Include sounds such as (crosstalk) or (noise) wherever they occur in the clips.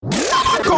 Go!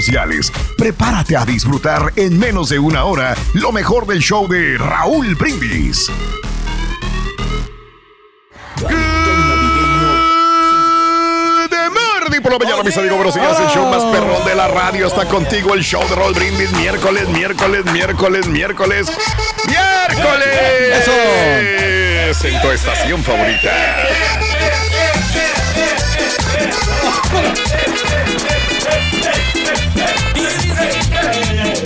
Prepárate a disfrutar en menos de una hora lo mejor del show de Raúl Brindis. De Mardi por la mañana, mis amigos, buenos días. El show más perrón de la radio está contigo. El show de Raúl Brindis. Miércoles, miércoles, miércoles, miércoles. ¡Miércoles! ¡Eso! En tu estación favorita. (laughs)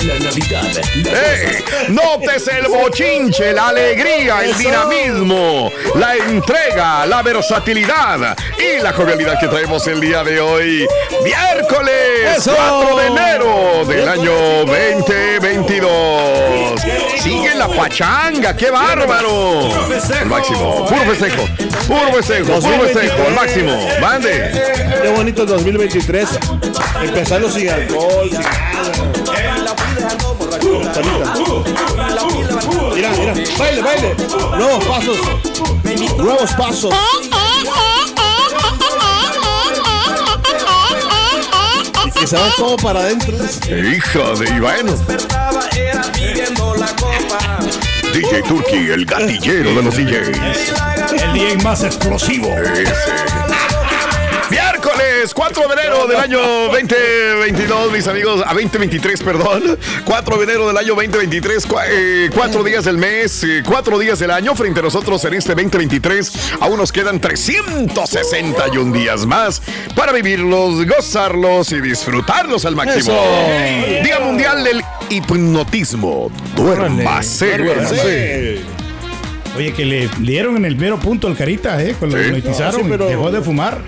La Navidad. ¡Ey! Notes el bochinche, la alegría, el dinamismo, la entrega, la versatilidad y la jovialidad que traemos el día de hoy. Miércoles 4 de enero del año 2022. Sigue la pachanga, qué bárbaro. El máximo, puro festejo, puro festejo, puro festejo, el máximo. Mande. Qué bonito el 2023. Empezando sin alcohol, sin nada. Mira, mira. Baile, baile. Nuevos pasos. Nuevos pasos. Que se va todo para adentro. Hijo de bueno. DJ Turkey, el gatillero de los DJs. El día más explosivo. Miércoles 4 de enero del año 2022, mis amigos, a 2023, perdón. 4 de enero del año 2023, 4 días del mes, 4 días del año. Frente a nosotros en este 2023, aún nos quedan 361 días más para vivirlos, gozarlos y disfrutarlos al máximo. Día Mundial del Hipnotismo. Duérmase. Duérmase. Oye, que le dieron en el mero punto al carita, ¿eh? Cuando Sí. lo hipnotizaron, No, sí, pero- dejó de fumar.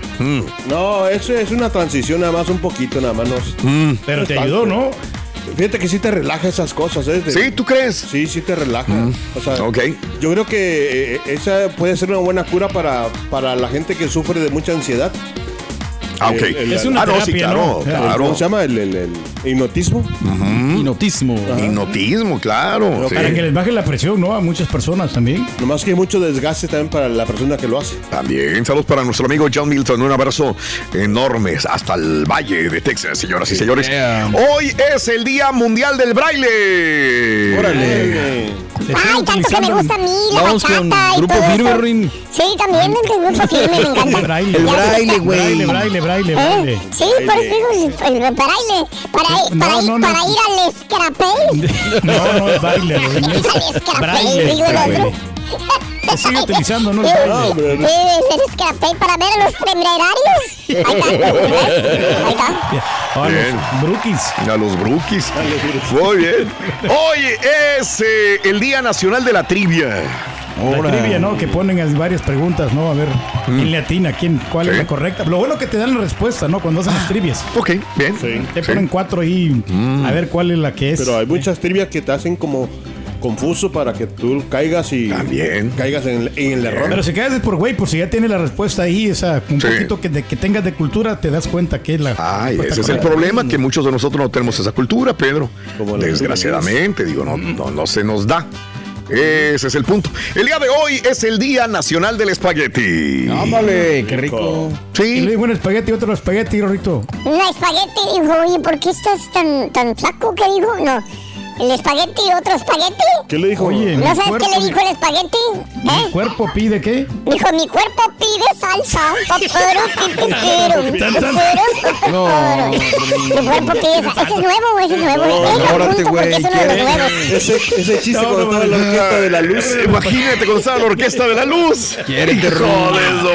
No, eso es una transición nada más un poquito, nada más. no- Pero no te ayudó. ¿no? Fíjate que sí te relaja esas cosas, ¿eh? De- ¿Sí? ¿Tú crees? Sí, sí te relaja. O sea, Ok. yo creo que eh, esa puede ser una buena cura para, para la gente que sufre de mucha ansiedad. Ah, ok. El- el- Es una ah, no, sí, terapia, claro, ¿no? claro. ¿Cómo se llama? El, el- el hipnotismo. Hipnotismo. Hipnotismo, claro. sí. Para que les baje la presión, ¿no? A muchas personas también. Nomás que hay mucho desgaste también para la persona que lo hace. También saludos para nuestro amigo John Milton. Un abrazo enorme hasta el Valle de Texas, señoras y señores. Yeah. Hoy es el Día Mundial del Braille. Órale. Ay, tanto que me gusta a mí, la Vamos con bachata y Grupo todo Firme, eso. Rin. Sí, también el grupo firme me (laughs) el encanta. braille. El Ya braille, güey. Braille, braille, braille, ¿Eh? braille. Sí, por eso digo, el braille. Para, No, para, no, ir, no. para ir al escrapel. (laughs) No, no es baile, güey, no es Al escrapel, braille, digo el. Se sigue utilizando, no es baile. hombre, no. el escrapel para ver a los temerarios. Ahí está. Ahí está. A Bien. los brookies. A los brookies. Muy bien. Hoy es eh, el Día Nacional de la Trivia. La trivia, ¿no? Que ponen as- varias preguntas, ¿no? A ver, ¿quién le atina? ¿Quién, ¿Cuál Sí. es la correcta? Lo bueno que te dan la respuesta, ¿no? Cuando hacen las trivias. Ok, bien. Te Sí. ponen cuatro ahí, a ver cuál es la que es. Pero hay muchas trivias que te hacen como confuso para que tú caigas y También. caigas en, en el error. Pero si caes es por güey, por si ya tiene la respuesta ahí, esa, un Sí. poquito que, de, que tengas de cultura, te das cuenta que es la. Ay, ese es el problema, que muchos de nosotros no tenemos esa cultura, Pedro. Como Desgraciadamente, digo, no, no, no se nos da. Ese es el punto. El día de hoy es el Día Nacional del Espagueti. Ándale, qué rico. Y le Sí. digo un espagueti, otro espagueti, Rorrito. Una espagueti dijo, oye, ¿por qué estás tan, tan flaco? ¿Qué dijo? No. El espagueti, otro espagueti. ¿Qué le dijo? Oye, ¿No mi sabes cuerpo, qué le dijo el espagueti? mi ¿Eh? cuerpo pide qué? Dijo, mi cuerpo pide salsa. No, Mi cuerpo pide salsa. Ese es nuevo, ese es nuevo. No, güey, es uno de los ¿quieres? nuevos. Ese, ese chiste No, cuando no, estaba en la orquesta de la luz. (laughs) Imagínate cuando estaba la orquesta de la luz. De su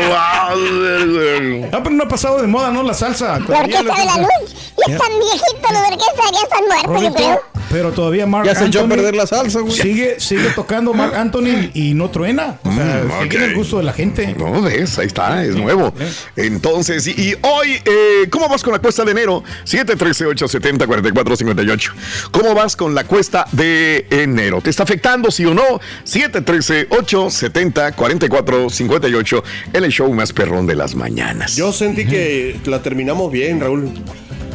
madre. Ah, pero no ha pasado de moda, ¿no? La salsa. La orquesta de la luz. Ya están viejitos los de orquesta, ya están muertos, yo creo. Pero todavía Mark Ya se echó a perder la salsa, güey. Sigue, sigue tocando Mark (laughs) Anthony y no truena. O sea, Mm, sigue ok. en el gusto de la gente. No, ves, ahí está, es nuevo. Entonces, y, y hoy, eh, ¿cómo vas con la cuesta de enero? 713-870-4458. ¿Cómo vas con la cuesta de enero? ¿Te está afectando, sí o no? 713-870-4458, en el show más perrón de las mañanas. Yo sentí que la terminamos bien, Raúl.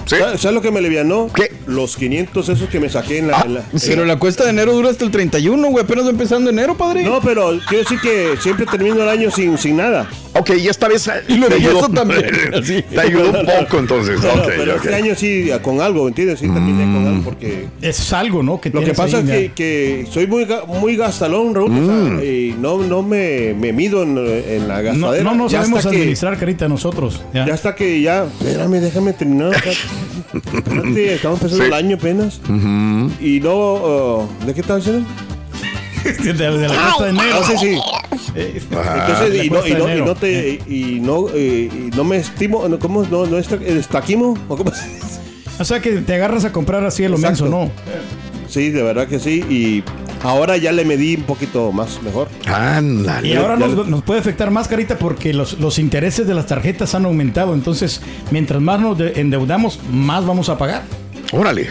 ¿Sí? ¿Sabes sabes lo que me alivianó? ¿Qué? Los 500 esos que me saqué en la... Ah, en la- Pero la cuesta de enero dura hasta el 31, güey. Apenas va empezando enero, padre. No, pero quiero decir que siempre termino el año sin, sin nada. Ok, y esta vez Y lo te ayudó, eso también, así. (laughs) te ayudó un poco entonces. Pero, Ok, pero este año sí, con algo, ¿entiendes? Sí, terminé con algo porque... Es algo, ¿no? Que Lo que pasa ahí, es que, soy muy, ga- muy gastalón, Raúl. o sea, y no, no me, me mido en, en la No, gastadera. no nos Ya sabemos que- administrar, carita, nosotros. Ya. Ya hasta que ya, espérame, déjame terminar. (laughs) Espérate, estamos empezando Sí. el año apenas. Y no, uh, ¿de qué estás diciendo? de, de la cuesta de enero. Ah, sí, sí. Entonces, y no, cuesta y no, y no te, y no, eh, y no me estimo, no, ¿cómo? No, no esta- estaquimo, ¿o cómo se dice? O sea que te agarras a comprar así a lo menso, ¿no? Sí, de verdad que sí. Y ahora ya le medí un poquito más, mejor. Ándale. Y ahora nos, nos puede afectar más, carita, porque los, los intereses de las tarjetas han aumentado. Entonces, mientras más nos de- endeudamos, más vamos a pagar. Órale.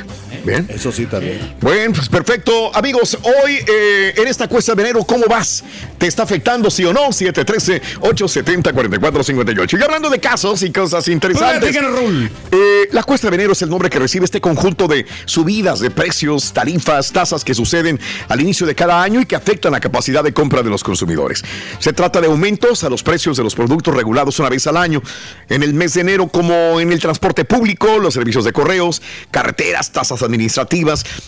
Bien. Eso sí también. Bueno, pues perfecto. Amigos, hoy eh, en esta cuesta de enero, ¿cómo vas? ¿Te está afectando, sí o no? 713-870-4458. Y hablando de casos y cosas interesantes. Eh, la cuesta de enero es el nombre que recibe este conjunto de subidas de precios, tarifas, tasas que suceden al inicio de cada año y que afectan la capacidad de compra de los consumidores. Se trata de aumentos a los precios de los productos regulados una vez al año. En el mes de enero, como en el transporte público, los servicios de correos, carreteras, tasas administrativas,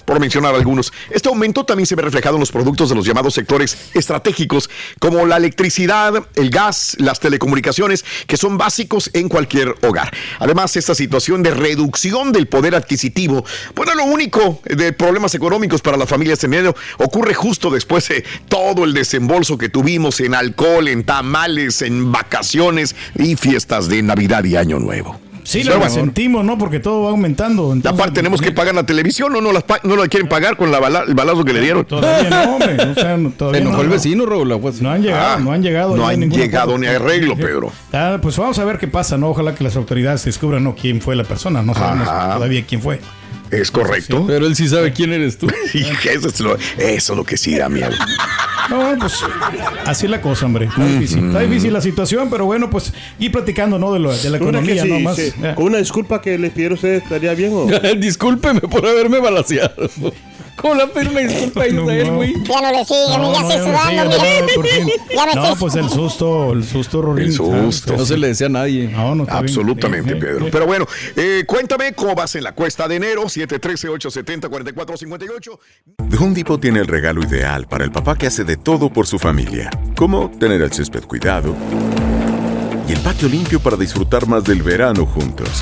por mencionar algunos. Este aumento también se ve reflejado en los productos de los llamados sectores estratégicos, como la electricidad, el gas, las telecomunicaciones, que son básicos en cualquier hogar. Además, esta situación de reducción del poder adquisitivo, bueno, lo único de problemas económicos para las familias en enero ocurre justo después de todo el desembolso que tuvimos en alcohol, en tamales, en vacaciones y fiestas de Navidad y Año Nuevo. Sí, lo sentimos, ¿no? Porque todo va aumentando. entonces- Aparte tenemos que pagar la televisión o no, las no la quieren pagar con la bala- el balazo que le dieron. Todavía no, hombre. O sea, no- Se todavía enojó no, el no. vecino, Raúl. Pues. No han llegado, Ah, no han llegado. no han ningún llegado acuerdo. ni arreglo, Pedro. Ah, pues vamos a ver qué pasa, ¿no? Ojalá que las autoridades descubran, ¿no? Quién fue la persona. No sabemos Ajá. todavía quién fue. Es correcto. Pero él sí sabe quién eres tú. (laughs) Y eso, es lo, eso es lo que sí da miedo. No, pues así es la cosa, hombre. Está difícil. Está difícil la situación, pero bueno, pues ir platicando, ¿no? De, lo- de la economía, sí, ¿no? Más. sí. Con una disculpa que les pidiera a ustedes, ¿estaría bien o...? (laughs) Discúlpeme por haberme balaseado. ¿Cómo le pedir una disculpa a No, Israel, no. güey? Ya no le siguen, No, ya no, estoy sudando, sigue, mira. no, (laughs) pues el susto, el susto, Rorín. El susto. No se le decía a nadie. No, no, bien. Absolutamente, Pedro. Pero bueno, eh, cuéntame cómo vas en la cuesta de enero, 713-870-4458. The Home Depot tiene el regalo ideal para el papá que hace de todo por su familia, como tener el césped cuidado y el patio limpio para disfrutar más del verano juntos.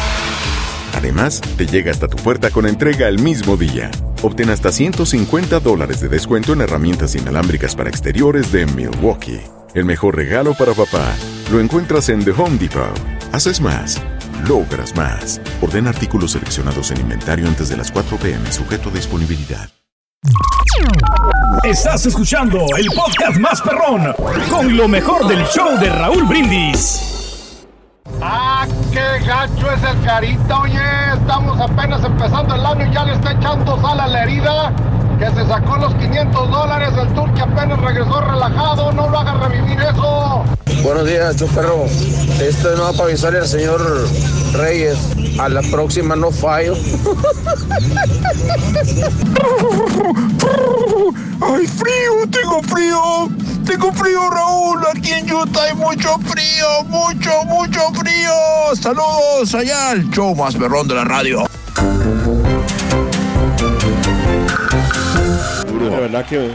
Además, te llega hasta tu puerta con entrega el mismo día. Obtén hasta 150 dólares de descuento en herramientas inalámbricas para exteriores de Milwaukee. El mejor regalo para papá lo encuentras en The Home Depot. Haces más, logras más. Ordena artículos seleccionados en inventario antes de las 4 pm, sujeto a disponibilidad. Estás escuchando el podcast más perrón con lo mejor del show de Raúl Brindis. ¡Ah, qué gacho es el carita! Oye, estamos apenas empezando el año y ya le está echando sal a la herida. Que se sacó los 500 dólares, el tour que apenas regresó relajado. No lo haga revivir eso. Buenos días, yo perro. Esto es no para avisarle al señor Reyes. A la próxima no fallo. ¡Ay, frío! ¡Tengo frío! ¡Tengo frío, Raúl! Aquí en Utah hay mucho frío, mucho, mucho frío. Saludos allá al show más perrón de la radio. Verdad que.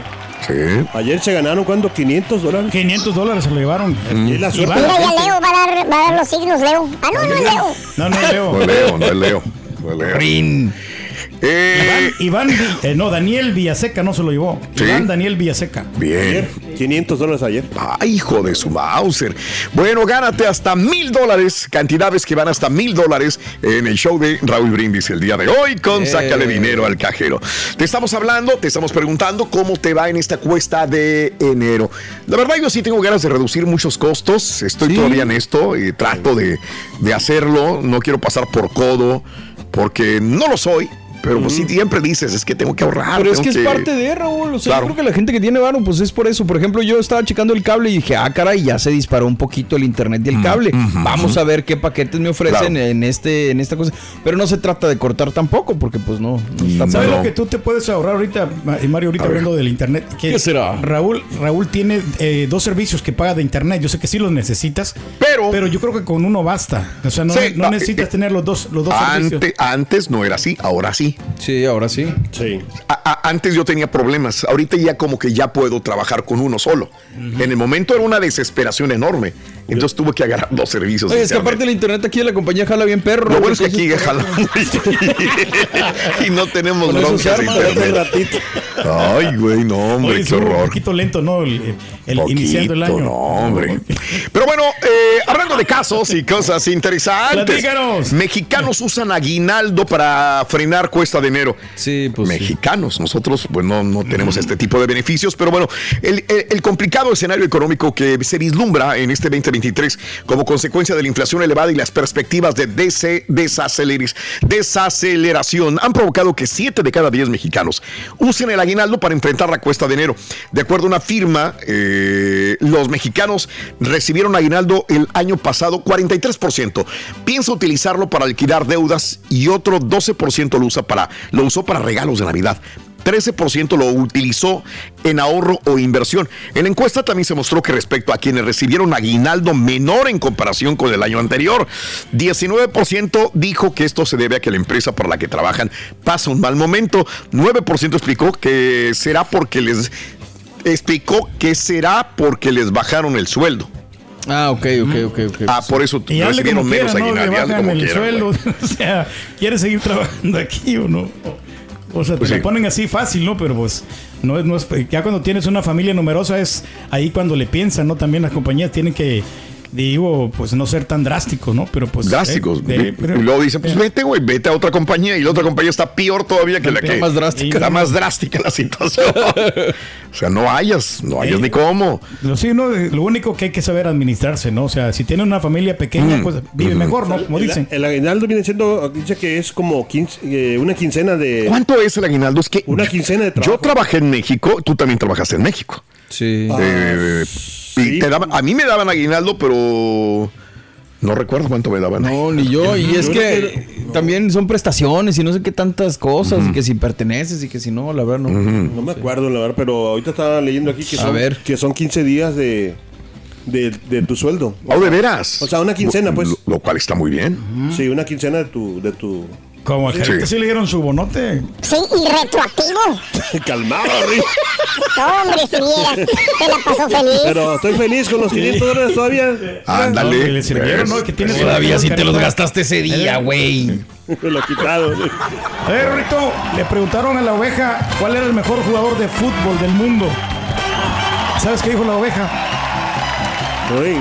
Ayer se ganaron, ¿cuánto? ¿500 dólares? 500 dólares se lo llevaron. Y la suerte. Mira, ya Leo va a, dar, va a dar los signos, Leo. Ah, no, no es Leo. No, no es Leo. No es Leo, no es Leo. No es Leo. Eh, Iván, Iván eh, no, Daniel Villaseca no se lo llevó. ¿Sí? Iván Daniel Villaseca. Bien. 500 dólares ayer. Ay, hijo de su Mauser. Bueno, gánate hasta mil dólares, cantidades que van hasta mil dólares en el show de Raúl Brindis el día de hoy con Eh. Sácale Dinero al Cajero. Te estamos hablando, te estamos preguntando cómo te va en esta cuesta de enero. La verdad, yo sí tengo ganas de reducir muchos costos. Estoy todavía en esto y trato de, de hacerlo. No quiero pasar por codo porque no lo soy. Pero pues sí, siempre dices, es que tengo que ahorrar. Pero es que es parte de Raúl. O sea, Claro. yo creo que la gente que tiene varo, pues es por eso. Por ejemplo, yo estaba checando el cable y dije, ah, caray, ya se disparó un poquito el internet y el cable. Vamos a ver qué paquetes me ofrecen Claro. en este, en esta cosa. Pero no se trata de cortar tampoco, porque pues no, no ¿Sabes lo que tú te puedes ahorrar ahorita, Mario, ahorita hablando del internet? Que ¿Qué será? Raúl, Raúl tiene eh, dos servicios que paga de internet. Yo sé que sí los necesitas, pero, pero yo creo que con uno basta. O sea, no, Sí, no no, necesitas eh, tener los dos, los dos servicios. Antes no era así, ahora sí. Sí, ahora sí. Sí. antes yo tenía problemas, ahorita ya como que ya puedo trabajar con uno solo. En el momento era una desesperación enorme. Entonces tuve que agarrar dos servicios. Oye, es que aparte el internet aquí de la compañía jala bien perro. Lo bueno es que aquí jala muy (laughs) y no tenemos broncas. Ay, güey, no, hombre, Oye, qué estuvo un horror. poquito lento, ¿no? El, el Poquito, iniciando el año. No, hombre. Pero bueno, eh, hablando de casos y cosas interesantes. Platícanos. Mexicanos usan aguinaldo para frenar cuesta de enero. Sí, pues. Mexicanos. Nosotros, pues no, no tenemos este tipo de beneficios. Pero bueno, el, el- el complicado escenario económico que se vislumbra en este 2023 como consecuencia de la inflación elevada y las perspectivas de desaceleración han provocado que 7 de cada 10 mexicanos usen el aguinaldo para enfrentar la cuesta de enero. De acuerdo a una firma, eh, los mexicanos recibieron aguinaldo el año pasado 43%. Piensa utilizarlo para alquilar deudas y otro 12% lo, usa para, lo usó para regalos de Navidad. 13% lo utilizó en ahorro o inversión. En la encuesta también se mostró que respecto a quienes recibieron aguinaldo menor en comparación con el año anterior, 19% dijo que esto se debe a que la empresa para la que trabajan pasa un mal momento, 9% explicó que será porque les explicó que será porque les bajaron el sueldo. Ah, ok, ok, ok, ok. Ah, por eso Y recibieron menos quiera, ¿no? Le aguinaldo. y hazle bajan como el quieran, sueldo. güey. (laughs) o sea, ¿quiere seguir trabajando aquí o no? O sea, te Pues la sí. ponen así fácil, ¿no? Pero pues, no es, no es, ya cuando tienes una familia numerosa es ahí cuando le piensan, ¿no? También las compañías tienen que, digo, pues no ser tan drásticos, ¿no? Pero pues... drásticos. eh, de- pero- y luego dicen, pues vete, güey, vete a otra compañía. Y la otra compañía está peor todavía que la Está que. más drástica. Está más drástica la situación. (laughs) o sea, no hayas, no hayas ni cómo. Lo, sí, no, lo único que hay que saber administrarse, ¿no? O sea, si tiene una familia pequeña, Mm. pues vive mejor, ¿no? Como dicen. El, aguinaldo viene siendo, dice que es como 15, eh, una quincena de... ¿Cuánto es el aguinaldo? Es que Una quincena de trabajo. yo trabajé en México, tú también trabajaste en México. Sí. Eh, y te daban, a mí me daban aguinaldo, pero no recuerdo cuánto me daban. No, ni yo. Y es que también son prestaciones y no sé qué tantas cosas. Y que si perteneces y que si no, la verdad no. No me acuerdo, la verdad, pero ahorita estaba leyendo aquí que A son, ver. que son 15 días de, de, de tu sueldo. Oh, de veras. O sea, una quincena, pues. Lo, lo cual está muy bien. Sí, una quincena de tu... De tu... Como al gerente sí le dieron su bonote. Sí, y retroactivo. (laughs) Calmado, Rick. No, hombre, si vieras, se la pasó feliz. Pero estoy feliz con los 500 dólares todavía. Ándale. Le sirvieron, ¿no? Que tiene Todavía si te los gastaste ese día, güey. Me (laughs) lo quitaron. A ver, Rito, le preguntaron a la oveja cuál era el mejor jugador de fútbol del mundo. ¿Sabes qué dijo la oveja? Uy.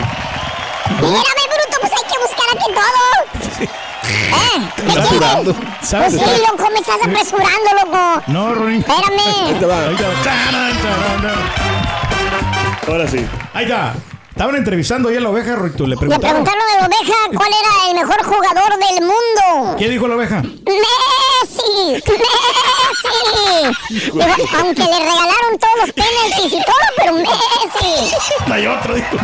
Mírame, bruto, pues hay que buscar aquí todo. (laughs) ¿Eh? ¿Qué quieres? jurando. Pues ¿Sabes? sí, loco, me estás apresurando, loco. No, Ronin. Espérame. Ahí te va. Ahí te va. Ahora sí. Ahí está. Estaban entrevistando ahí a la oveja, Rito. Le Le preguntaron. preguntaron a la oveja cuál era el mejor jugador del mundo. ¿Qué dijo la oveja? ¡Messi! ¡Messi! Aunque le regalaron todos los penaltis y todo, pero Messi. Hay otro, dijo.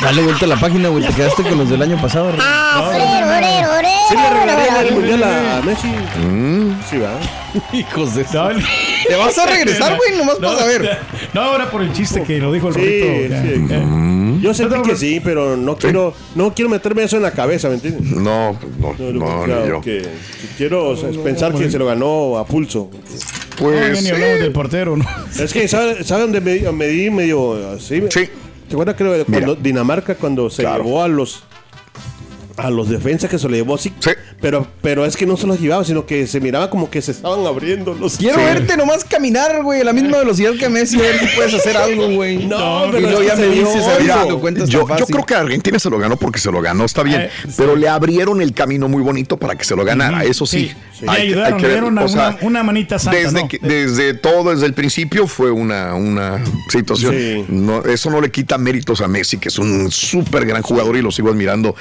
Dale vuelta a la página, güey. Te quedaste con los del año pasado. Ah, orero, orero, orero. Sí le regalaría el mundial a Messi. Mm. Sí, va. (laughs) Hijos de No, ¿Te vas a (laughs) regresar, güey? Nomás no, para saber. No, ahora por el chiste que lo dijo el Sí, Rito. sí. Mm. Yo sentí que sí, pero no quiero, no quiero meterme eso en la cabeza, ¿me entiendes? No, no, no, Claro, ni yo. que- que quiero o sea, pensar que se lo ganó a pulso. Pues. ni hablamos del portero, ¿no? Es que, ¿sabe, sabe dónde me, me di medio así? Sí. ¿Te acuerdas que cuando Dinamarca cuando se Claro. llevó a los a los defensas que se le llevó así? Sí. Pero, pero es que no se los llevaba, sino que se miraba como que se estaban abriendo los. Quiero verte nomás caminar, güey, a la misma velocidad que Messi, a ver si puedes hacer algo, güey. (laughs) No, y pero luego es ya que me dices, yo, yo creo que Argentina se lo ganó porque se lo ganó, está bien. Eh, sí. Pero le abrieron el camino muy bonito para que se lo ganara, eso sí. Le ayudaron, le dieron una, una- una manita santa, desde, ¿no? que- desde todo, desde el principio fue una, una situación. Sí. No, eso no le quita méritos a Messi, que es un súper gran jugador y lo sigo admirando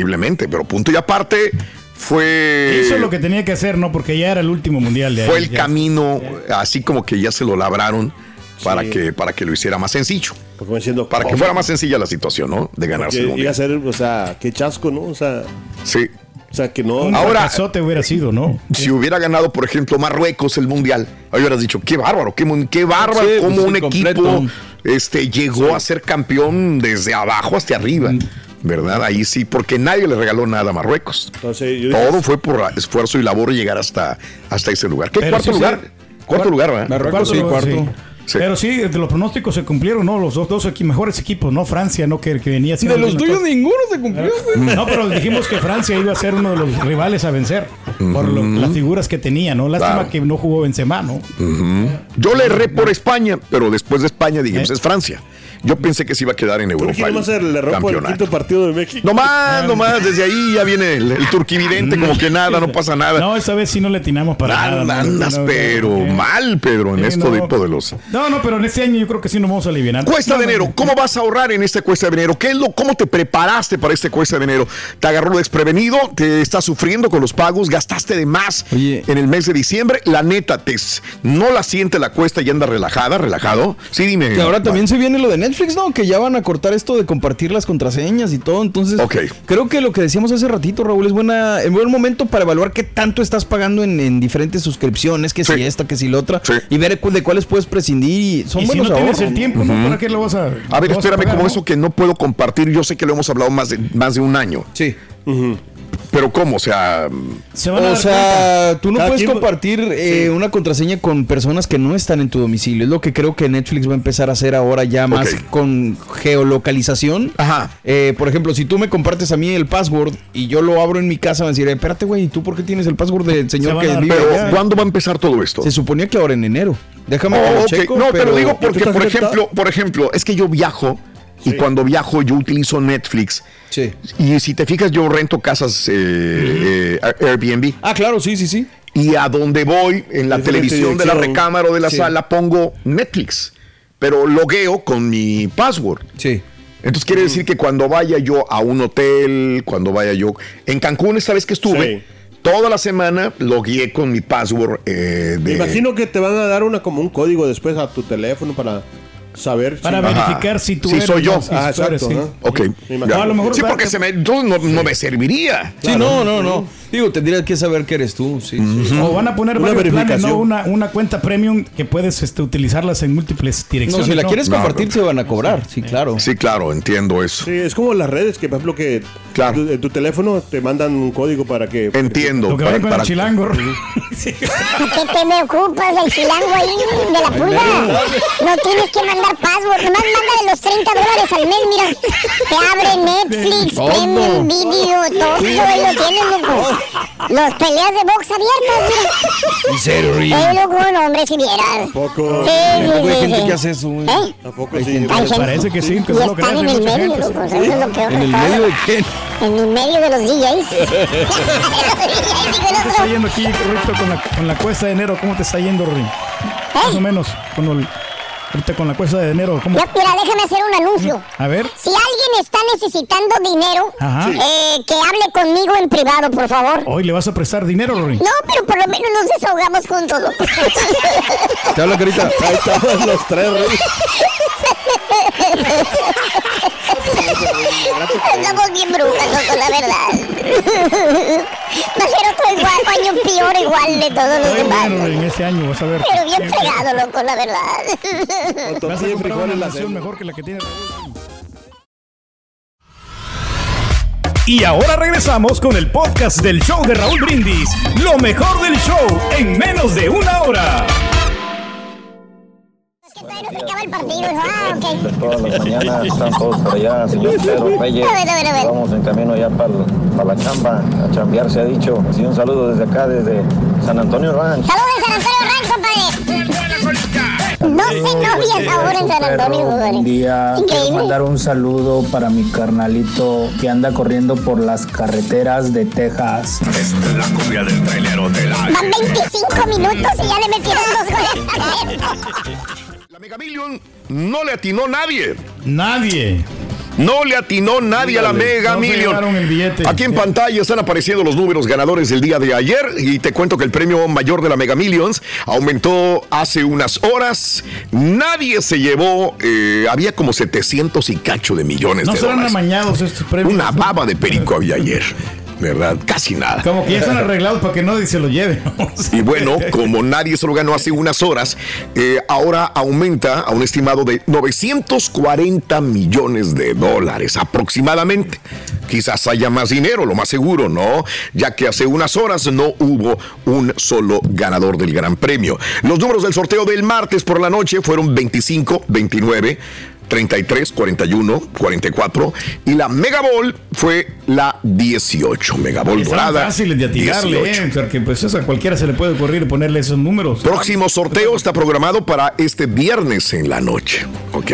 increíblemente. Pero punto y aparte, fue... Hizo lo que tenía que hacer, ¿no? Porque ya era el último mundial de ahí. fue el ya. camino, así como que ya se lo labraron para, Sí. que, para que lo hiciera más sencillo. Siento Para que fuera más sencilla la situación, ¿no? De ganarse el iba a mundial. ser, o sea, qué chasco, ¿no? O sea, Sí. o sea que no. Un Ahora- fracasote hubiera sido, ¿no? Si hubiera ganado, por ejemplo, Marruecos el mundial, ahí hubieras dicho, qué bárbaro, qué, qué bárbaro, Sí, cómo pues, un completo. equipo este, llegó a ser campeón desde abajo hasta arriba. ¿Verdad? Ahí sí, porque nadie le regaló nada a Marruecos. Entonces, yo dije, Todo fue por esfuerzo y labor llegar hasta, hasta ese lugar. ¿Qué Pero cuarto sí, lugar? sí. Cuarto lugar, ¿verdad? Marruecos, sí, cuarto. Sí. Pero sí, de los pronósticos se cumplieron, ¿no? Los dos, dos equi- mejores equipos, ¿no? Francia, ¿no? Que, que venía siendo De los tuyos ninguno se cumplió, güey. No, pero dijimos que Francia iba a ser uno de los rivales a vencer por lo- las figuras que tenía, ¿no? Lástima Claro. que no jugó Benzema, ¿no? Yo le erré por España, pero después de España dije, ¿Eh? es Francia. Yo pensé que se iba a quedar en ¿por Europa. qué nomás se le rompo el campeonato. quinto partido de México? No más, no más, desde ahí ya viene el, el turquividente, como que nada, no pasa nada. No, esta vez sí no le atinamos para nada. Andas, ¿no? andas, No, no, pero no, mal, Pedro, en Sí, esto no. tipo de los. No, no, pero en este año yo creo que sí nos vamos a aliviar. Cuesta No, de no, enero, ¿cómo vas a ahorrar en este cuesta de enero? ¿Qué es lo, ¿Cómo te preparaste para este cuesta de enero? ¿Te agarró desprevenido? ¿Te estás sufriendo con los pagos? ¿Gastaste de más Oye. en el mes de diciembre? La neta, te, ¿no la siente la cuesta y anda relajada, relajado? Sí, dime. Que ahora también se viene lo de Netflix, ¿no? Que ya van a cortar esto de compartir las contraseñas y todo. Entonces, creo que lo que decíamos hace ratito, Raúl, es buena, es buen momento para evaluar qué tanto estás pagando en, en diferentes suscripciones, que Sí. si esta, que si la otra, Sí. y ver de cuáles puedes prescindir. Y son Y si buenos no tienes ahorros. el tiempo, ¿no? ¿Para qué lo vas a.? A ver, espérame, pagar, como no? eso que no puedo compartir, yo sé que lo hemos hablado más de, más de un año, Sí. Pero ¿cómo? O sea, Se van a O sea, tú no Cada puedes quien- compartir eh, una contraseña con personas que no están en tu domicilio. Es lo que creo que Netflix va a empezar a hacer ahora ya más con geolocalización. Ajá. Eh, por ejemplo, si tú me compartes a mí el password y yo lo abro en mi casa, me van a decir, espérate, güey, ¿y tú por qué tienes el password del Se señor van que vive pero allá? ¿cuándo va a empezar todo esto? Se suponía que ahora en enero. Déjame que Oh, lo ok. checo, no, pero, digo ¿Tú porque, por ejemplo, por ejemplo, es que yo viajo y cuando viajo yo utilizo Netflix. Sí. Y si te fijas, yo rento casas eh, eh, Airbnb. Ah, claro, sí, sí, sí. Y a donde voy, en la televisión de la recámara o de la Sí. sala, pongo Netflix. Pero logueo con mi password. Sí. Entonces quiere decir que cuando vaya yo a un hotel, cuando vaya yo... En Cancún, esta vez que estuve, Sí. toda la semana logueé con mi password eh, Me imagino que te van a dar una como un código después a tu teléfono para saber. Para si- verificar si tú Sí, eres. soy yo. ¿no? Si Ah, tú eres, exacto, sí. Ok. No, a lo mejor sí, porque se me, entonces no, no me serviría. Sí, no, no, no. Digo, tendrías que saber que eres tú. Sí, sí. O van a poner Una varios planes, verificación. ¿no? Una, una cuenta premium que puedes este, utilizarlas en múltiples No, direcciones. si la quieres No, compartir, no. se van a cobrar. Sí, claro. Sí, claro, entiendo eso. Sí, es como las redes que, por ejemplo, que Claro. tu- en tu teléfono te mandan un código para que. Entiendo. Lo que para- con para- el chilango. (laughs) ¿Qué te me ocupas el chilango ahí de la pulga? No tienes que mandar password, nomás manda de los 30 dólares al mes, mira. Te abre Netflix, Todo. Premium Video, todo ahí lo tienes, loco. Los peleas de box abiertas, mira. ¿En serio? Eh, loco, no, hombre, si vieras. Poco. Sí, sí, Hay sí, gente sí. que hace eso, güey. ¿Eh? ¿A poco Hay sí? gente- Hay gente- Parece que sí, que y no lo están en hay el medio, gente. loco. Eso es lo peor ¿En de el medio de quién? En el medio de los DJs. ¿Cómo (laughs) te está yendo aquí, Rito, con la, con la cuesta de enero? ¿Cómo te está yendo, Rin? Más o menos, con el, ahorita con la cuesta de enero. ¿cómo? Ya, mira, déjame hacer un anuncio. A ver. Si alguien está necesitando dinero, Ajá. eh, que hable conmigo en privado, por favor. Hoy le vas a prestar dinero, Rin. No, pero por lo menos nos desahogamos juntos. Te habla, carita. Ahí estaban los tres, Rey. (laughs) Estamos bien brujas, loco, la verdad. Va a ser otro igual, año peor igual de todos los demás. bueno, Rin, este año vas a ver. Pero bien fregado, loco, la verdad. Vas a comprar una hacemos. mejor que la que tiene. Y ahora regresamos con el podcast del show de Raúl Brindis. Lo mejor del show en menos de una hora. Todavía no se acaba el partido. Ah, ok. Todas las mañanas están todos por allá, señor Pedro Reyes. (laughs) A ver, a ver, a ver. Vamos en camino ya para, para la chamba, a chambear se ha dicho. Así un saludo desde acá, desde San Antonio Ranch. Saludos San Antonio Ranch, compadre. No se novias ahora en San Antonio, compadre. día. Quiero Increíble. mandar un saludo para mi carnalito que anda corriendo por las carreteras de Texas. Esta es la cumbia del trailero de la... Van 25 minutos y ya le metieron dos goles a. (laughs) Mega Million no le atinó nadie. Nadie. No le atinó nadie a la Mega no Million. el. Aquí en pantalla están apareciendo los números ganadores del día de ayer y te cuento que el premio mayor de la Mega Millions aumentó hace unas horas. Nadie se llevó, eh, había como 700 y cacho de millones No de serán dólares. amañados estos premios. Una baba de perico había ayer, (laughs) ¿verdad? Casi nada. Como que ya están arreglados para que nadie se lo lleve. Y bueno, como nadie se lo ganó hace unas horas, eh, ahora aumenta a un estimado de 940 millones de dólares aproximadamente. Quizás haya más dinero, lo más seguro, ¿no? Ya que hace unas horas no hubo un solo ganador del Gran Premio. Los números del sorteo del martes por la noche fueron 25, 29. 33, 41, 44 y la Mega Ball fue la 18. Mega Ball dorada. fáciles de atinarle, 18. ¿eh? Porque pues eso a cualquiera se le puede ocurrir ponerle esos números. Próximo sorteo está programado para este viernes en la noche. ¿Ok?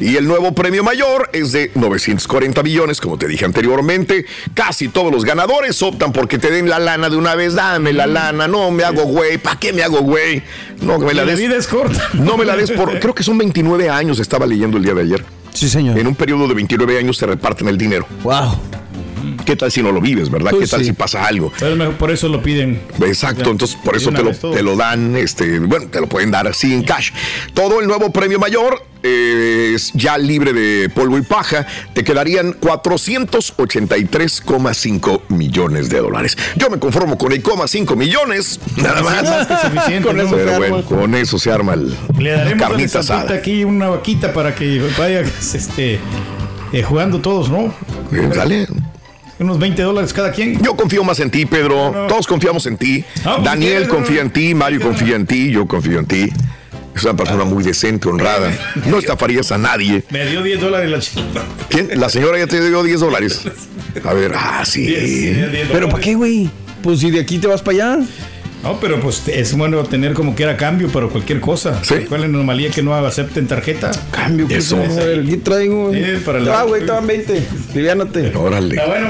Y el nuevo premio mayor es de 940 millones, como te dije anteriormente. Casi todos los ganadores optan porque te den la lana de una vez. Dame la lana. No me hago güey. ¿Para qué me hago güey? No me la La des. vida es corta. (laughs) No me la des por. Creo que son 29 años, estaba leyendo el día de ayer. Sí, señor. En un periodo de 29 años se reparten el dinero. Wow. ¿Qué tal si no lo vives, verdad? Pues ¿Qué tal sí. si pasa algo? Pero por eso lo piden. Exacto, Ya, entonces por eso te lo, te lo dan, este, bueno, te lo pueden dar así en cash. Todo el nuevo premio mayor eh, es ya libre de polvo y paja, te quedarían 483,5 millones de dólares. Yo me conformo con el coma 5 millones, nada más. Más que suficiente, (laughs) Con ¿no? eso Pero bueno, con eso se arma el Le daremos a carnita aquí una vaquita para que vaya este, eh, jugando todos, ¿no? Eh, Dale. Unos 20 dólares cada quien. Yo confío más en ti, Pedro. No, no. Todos confiamos en ti. No, pues, Daniel ¿quieres? confía en ti, Mario confía en ti, yo confío en ti. Es una persona muy decente, honrada. (laughs) No estafarías a nadie. Me dio 10 dólares la chica. ¿Quién? La señora ya te dio 10 dólares. (laughs) A ver, ah, sí. ¿Pero para qué, güey? Pues si de aquí te vas para allá. No, pero pues es bueno tener como que era cambio para cualquier cosa. Sí. ¿Cuál es la anomalía que no acepten tarjeta? Cambio, que Eso. A ver, ¿qué traigo? Sí, para Te la- va, güey, van 20. Liviánate. Órale. Está bueno.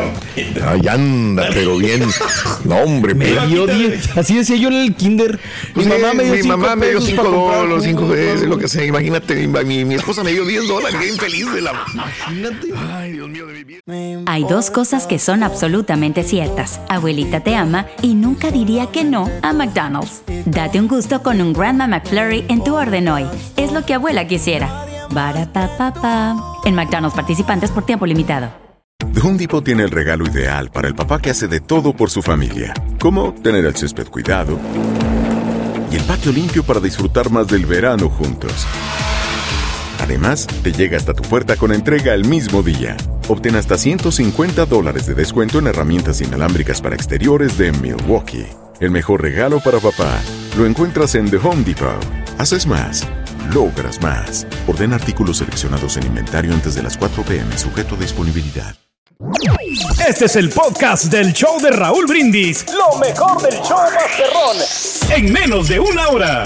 Ay, anda, pero bien. No, hombre, Me pero. dio 10. Así decía yo en el kinder. Mi Pues, mamá me dio mi 5 mamá me dio pesos 5 para comprar dólares, 5 jugo, pesos, lo que sea. Imagínate, mi, mi- mi esposa me dio 10 dólares, bien feliz de la. Imagínate. Ay, Dios mío de mi vida. Hay dos cosas que son absolutamente ciertas. Abuelita te ama y nunca diría que no a McDonald's. Date un gusto con un Grandma McFlurry en tu orden hoy. Es lo que abuela quisiera. En McDonald's participantes por tiempo limitado. The Home tiene el regalo ideal para el papá que hace de todo por su familia, como tener el césped cuidado y el patio limpio para disfrutar más del verano juntos. Además, te llega hasta tu puerta con entrega el mismo día. Obtén hasta 150 dólares de descuento en herramientas inalámbricas para exteriores de Milwaukee. El mejor regalo para papá lo encuentras en The Home Depot. Haces más, logras más. Orden artículos seleccionados en inventario antes de las 4 pm, sujeto a disponibilidad. Este es el podcast del show de Raúl Brindis. Lo mejor del show Masterrón. En menos de una hora.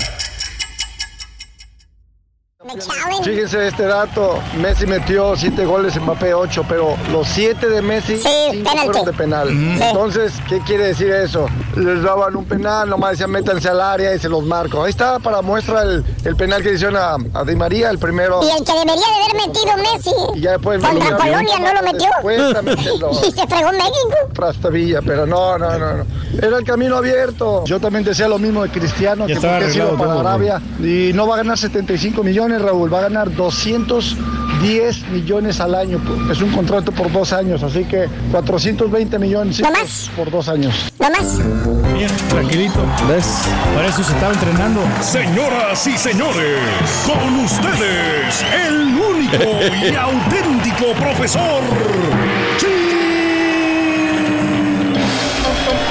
Fíjense este dato, Messi metió 7 goles, Mbappé 8, pero los 7 de Messi cinco fueron de penal. Entonces, ¿qué quiere decir eso? Les daban un penal, nomás decían métanse al área y se los marco. Ahí está para muestra el, el penal que hicieron a, a Di María, el primero. Y el que debería de haber metido Messi Y ya después contra Polonia no lo metió. (laughs) Y se fregó México. Prastavilla, pero no, no, no, no. Era el camino abierto. Yo también decía lo mismo de Cristiano, Ya que porque ha sido para todo, Arabia. Y no va a ganar 75 millones, Raúl, va a ganar 210 millones al año. Es un contrato por dos años, así que 420 millones por dos años. No más. Bien, tranquilito. ¿Ves? Para eso se estaba entrenando. Señoras y señores, con ustedes, el único y (laughs) auténtico profesor.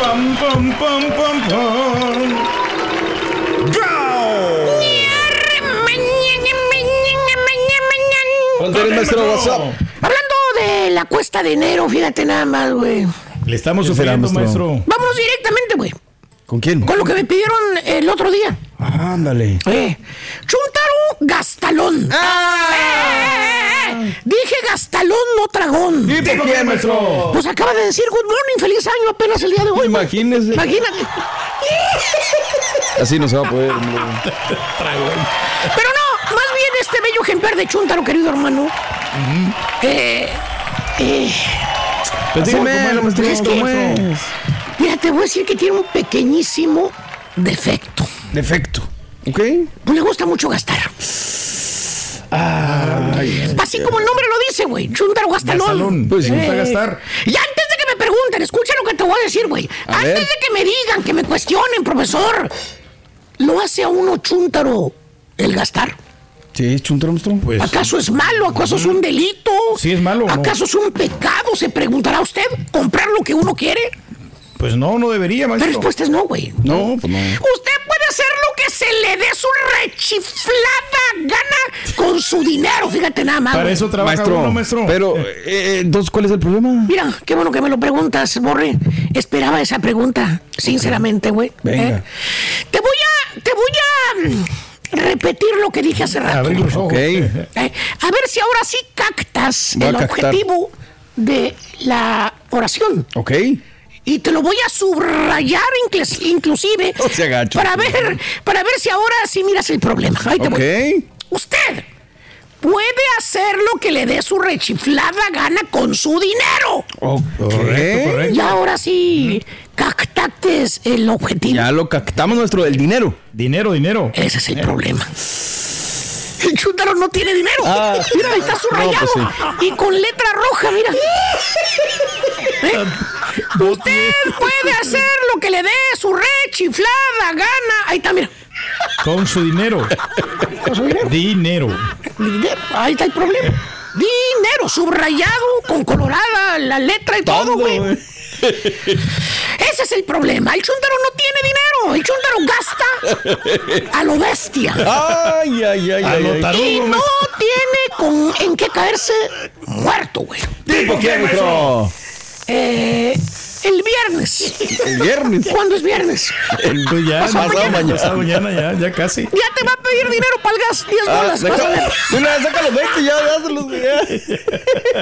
Pam, pam, pam, pam, pam. maestro? WhatsApp. Hablando de la cuesta de enero, fíjate nada más, güey. Le estamos ¿Qué será, sufriendo, maestro? maestro. Vámonos directamente, güey. ¿Con quién? Con lo que me pidieron el otro día. Ándale. Eh, Chuntaro Gastalón. Eh, Dije Gastalón, no tragón. ¿Y por qué, maestro? Pues acaba de decir good morning, feliz año apenas el día de hoy. Imagínese. Imagínate. Así no se va a poder. (laughs) hombre. Pero no, este bello ejemplar de Chuntaro, querido hermano. Eh, eh, Pues dígame, Dígame, maestro, es que- ¿cómo es? Mira, te voy a decir que tiene un pequeñísimo defecto. Defecto. ¿Ok? No le gusta mucho gastar. Así como el nombre lo dice, güey. Chuntaro Gastalón. Gastalón, pues, le gusta gastar. Y antes de que me pregunten, escucha lo que te voy a decir, güey. Antes ver. de que me digan, que me cuestionen, profesor. ¿Lo hace a uno Chuntaro el gastar? Sí, chuntaro, maestro. Pues, ¿Acaso es malo? ¿Acaso es un delito? Sí, es malo, ¿no? ¿Acaso es un pecado? Se preguntará usted. ¿Comprar lo que uno quiere? pues no, no debería, La maestro. respuesta es no, güey. No, pues no. Usted puede hacer lo que se le dé su rechiflada gana con su dinero, fíjate nada más. Para güey. eso trabaja Maestro, uno, maestro. pero, eh, entonces, ¿cuál es el problema? Mira, qué bueno que me lo preguntas, Borre. Esperaba esa pregunta, sinceramente, güey. Venga. ¿Eh? Te voy a, te voy a repetir lo que dije hace rato. Abrir los ojos. Ok. (laughs) Eh, a ver si ahora sí captas a el objetivo de la oración. Ok. Y te lo voy a subrayar inclus- inclusive No se agacho. para ver, para ver si ahora sí miras el problema. Ahí te voy. Ok. Usted puede hacer lo que le dé su rechiflada gana con su dinero. Correcto, correcto. Y ahora sí, captates el objetivo. Ya lo captamos nuestro del dinero. Dinero, dinero. Ese es el problema. El chúntaro no tiene dinero. Ah. mira, ahí está subrayado. No, Y con letra roja, mira. (laughs) ¿Eh? Usted puede hacer lo que le dé su rechiflada gana. Ahí está, mira. Con su dinero. Dinero. Dinero. Ahí está el problema. Dinero subrayado, con colorada la letra y todo, güey. (laughs) Ese es el problema. El chúntaro no tiene dinero. El chúntaro gasta a lo bestia. Ay, ay, ay, A ay. lo tarugo, Y no tiene con, en qué caerse muerto, güey. ¿Tipo qué, maestro? Eh, el viernes. El viernes. ¿Cuándo es viernes? Pues ya, Pasado pasado mañana. mañana. Pasado mañana, ya, ya casi. Ya te va a pedir dinero para el gas. 10 Ah, bolas. deja- de una vez saca los 20 ya, dáselos, ya. (laughs)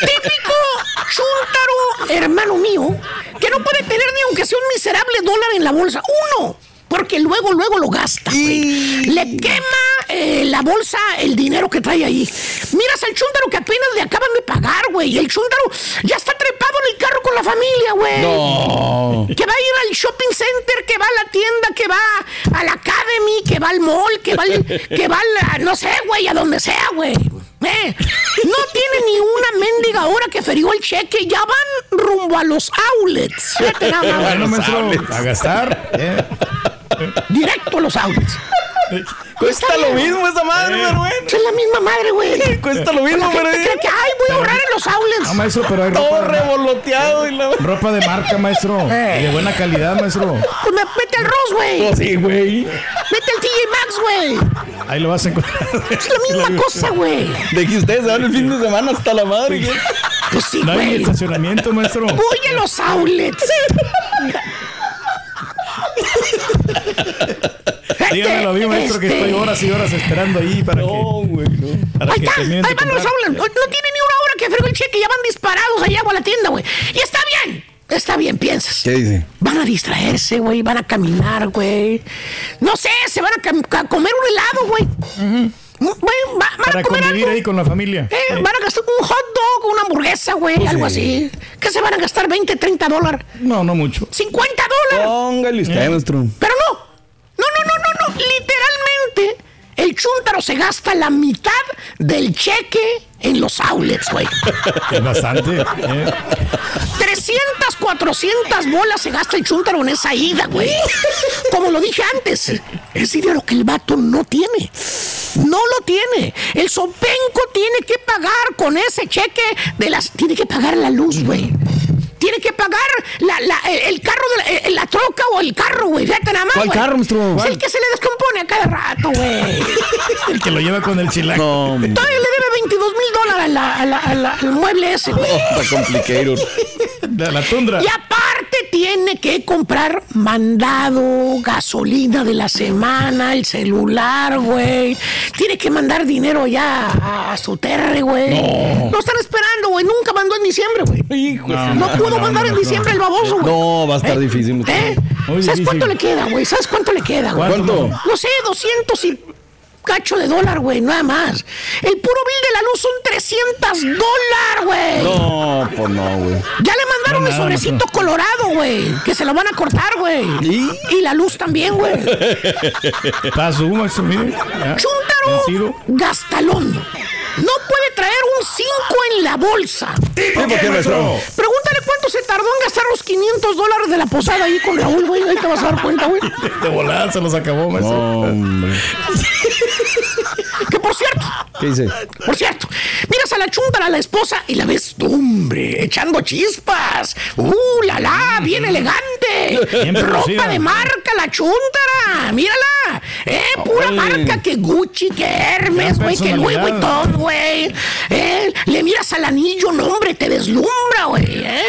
Típico chúntaro, hermano mío, que no puede tener ni aunque sea un miserable dólar en la bolsa. Uno. Porque luego, luego lo gasta. güey. Le quema eh, la bolsa el dinero que trae ahí. Miras al chúntaro que apenas le acaban de pagar, güey. Y el chúntaro ya está trepado en el carro con la familia, güey. No. Que va a ir al shopping center, que va a la tienda, que va a la academy, que va al mall, que va al, que va al, no sé, güey, a donde sea, güey. Eh, no tiene ni una mendiga hora que ferió el cheque, ya van rumbo a los outlets. Fíjate nada (laughs) más, Bueno, güey. maestro, a gastar. eh. Directo a los outlets. Cuesta lo mismo esa madre, pero bueno. Es la misma madre, güey. Cuesta lo mismo, pero. cree que, ay, voy a ahorrar en los outlets. No, maestro, pero hay Todo ropa, de, revoloteado y la. (laughs) ropa de marca, maestro. Eh. Y de buena calidad, maestro. Pues me- mete al Ross, güey. Oh, sí, güey. Mete al TJ Maxx, Max, güey. Ahí lo vas a encontrar. Es la misma cosa, güey. De que ustedes se van el fin de semana hasta la madre. güey. Pues sí, No hay güey. estacionamiento, maestro. Voy a los outlets. (laughs) Dígamelo a mí, maestro, que Este- estoy horas y horas esperando ahí para que, para Ahí que está, ahí van los outlets. No tiene ni una hora que fregó el cheque, ya van disparados allá a la tienda, güey. Y está bien, está bien, piensas. ¿Qué dice? Van a distraerse, güey, van a caminar, güey. No sé, se van a, comer un helado, güey. Güey, va- van Para a comer convivir algo. ahí con la familia. Eh, Van a gastar un hot dog, una hamburguesa, güey, Pues algo sí. así. ¿Qué se van a gastar? ¿20, 30 dólares? No, no mucho. 50 dólares. Póngale usted, maestro. Pero no. No, no, no, no, no. Literalmente, el chúntaro se gasta la mitad del cheque en los outlets, güey. (laughs) Es bastante. eh. 300, 400 bolas se gasta el chúntaro en esa ida, güey. Como lo dije antes, es dinero que el vato no tiene. No lo tiene. El sopenco tiene que pagar con ese cheque de las. Tiene que pagar la luz, güey. Tiene que pagar la, la- el el carro, de la, eh, la troca o el carro, güey. Fíjate nada más. ¿Cuál güey. carro, maestro? Es el que se le descompone a cada rato, güey. (laughs) El que lo lleva con el chilaco. No, hombre. Todavía le debe 22 mil dólares al mueble ese, güey. Está complicado. (laughs) De la tundra. Y aparte tiene que comprar mandado, gasolina de la semana, el celular, güey. Tiene que mandar dinero ya a, a su terre, güey. No. Lo están esperando, güey. Nunca mandó en diciembre, güey. Hijo de No, su- pudo no, mandar no, en no. diciembre el baboso, güey. No, va a estar difícil. maestro. ¿Eh? ¿Sabes difícil. cuánto le queda, güey? ¿Sabes cuánto le queda, güey? ¿Cuánto? No sé, 200 y cacho de dólar, güey, nada más. El puro bill de la luz son 300 dólares, güey. No, pues no, güey. Ya le mandaron No, nada, sobrecito colorado, güey. Que se lo van a cortar, güey. ¿Y? Y la luz también, güey. (laughs) Vencido. gastalón. No puede traer un 5 en la bolsa. ¿Y por qué, maestro? Pregúntale cuánto se tardó en gastar los 500 dólares de la posada ahí con Raúl, güey. Ahí te vas a dar cuenta, güey. De volada se los acabó, maestro. No, hombre. (laughs) Que por cierto, ¿Qué dice? Por cierto, miras a la chúntara, a la esposa, y la ves, hombre, echando chispas. ¡Uh, la la! ¡Bien elegante! Bien Ropa producida. de marca, la chúntara. ¡Mírala! ¡Eh, pura marca! Que Gucci, que Hermes, güey, que Louis. Vuitton, güey. ¿Eh? Le miras al anillo, no, hombre, te deslumbra, güey. ¿eh?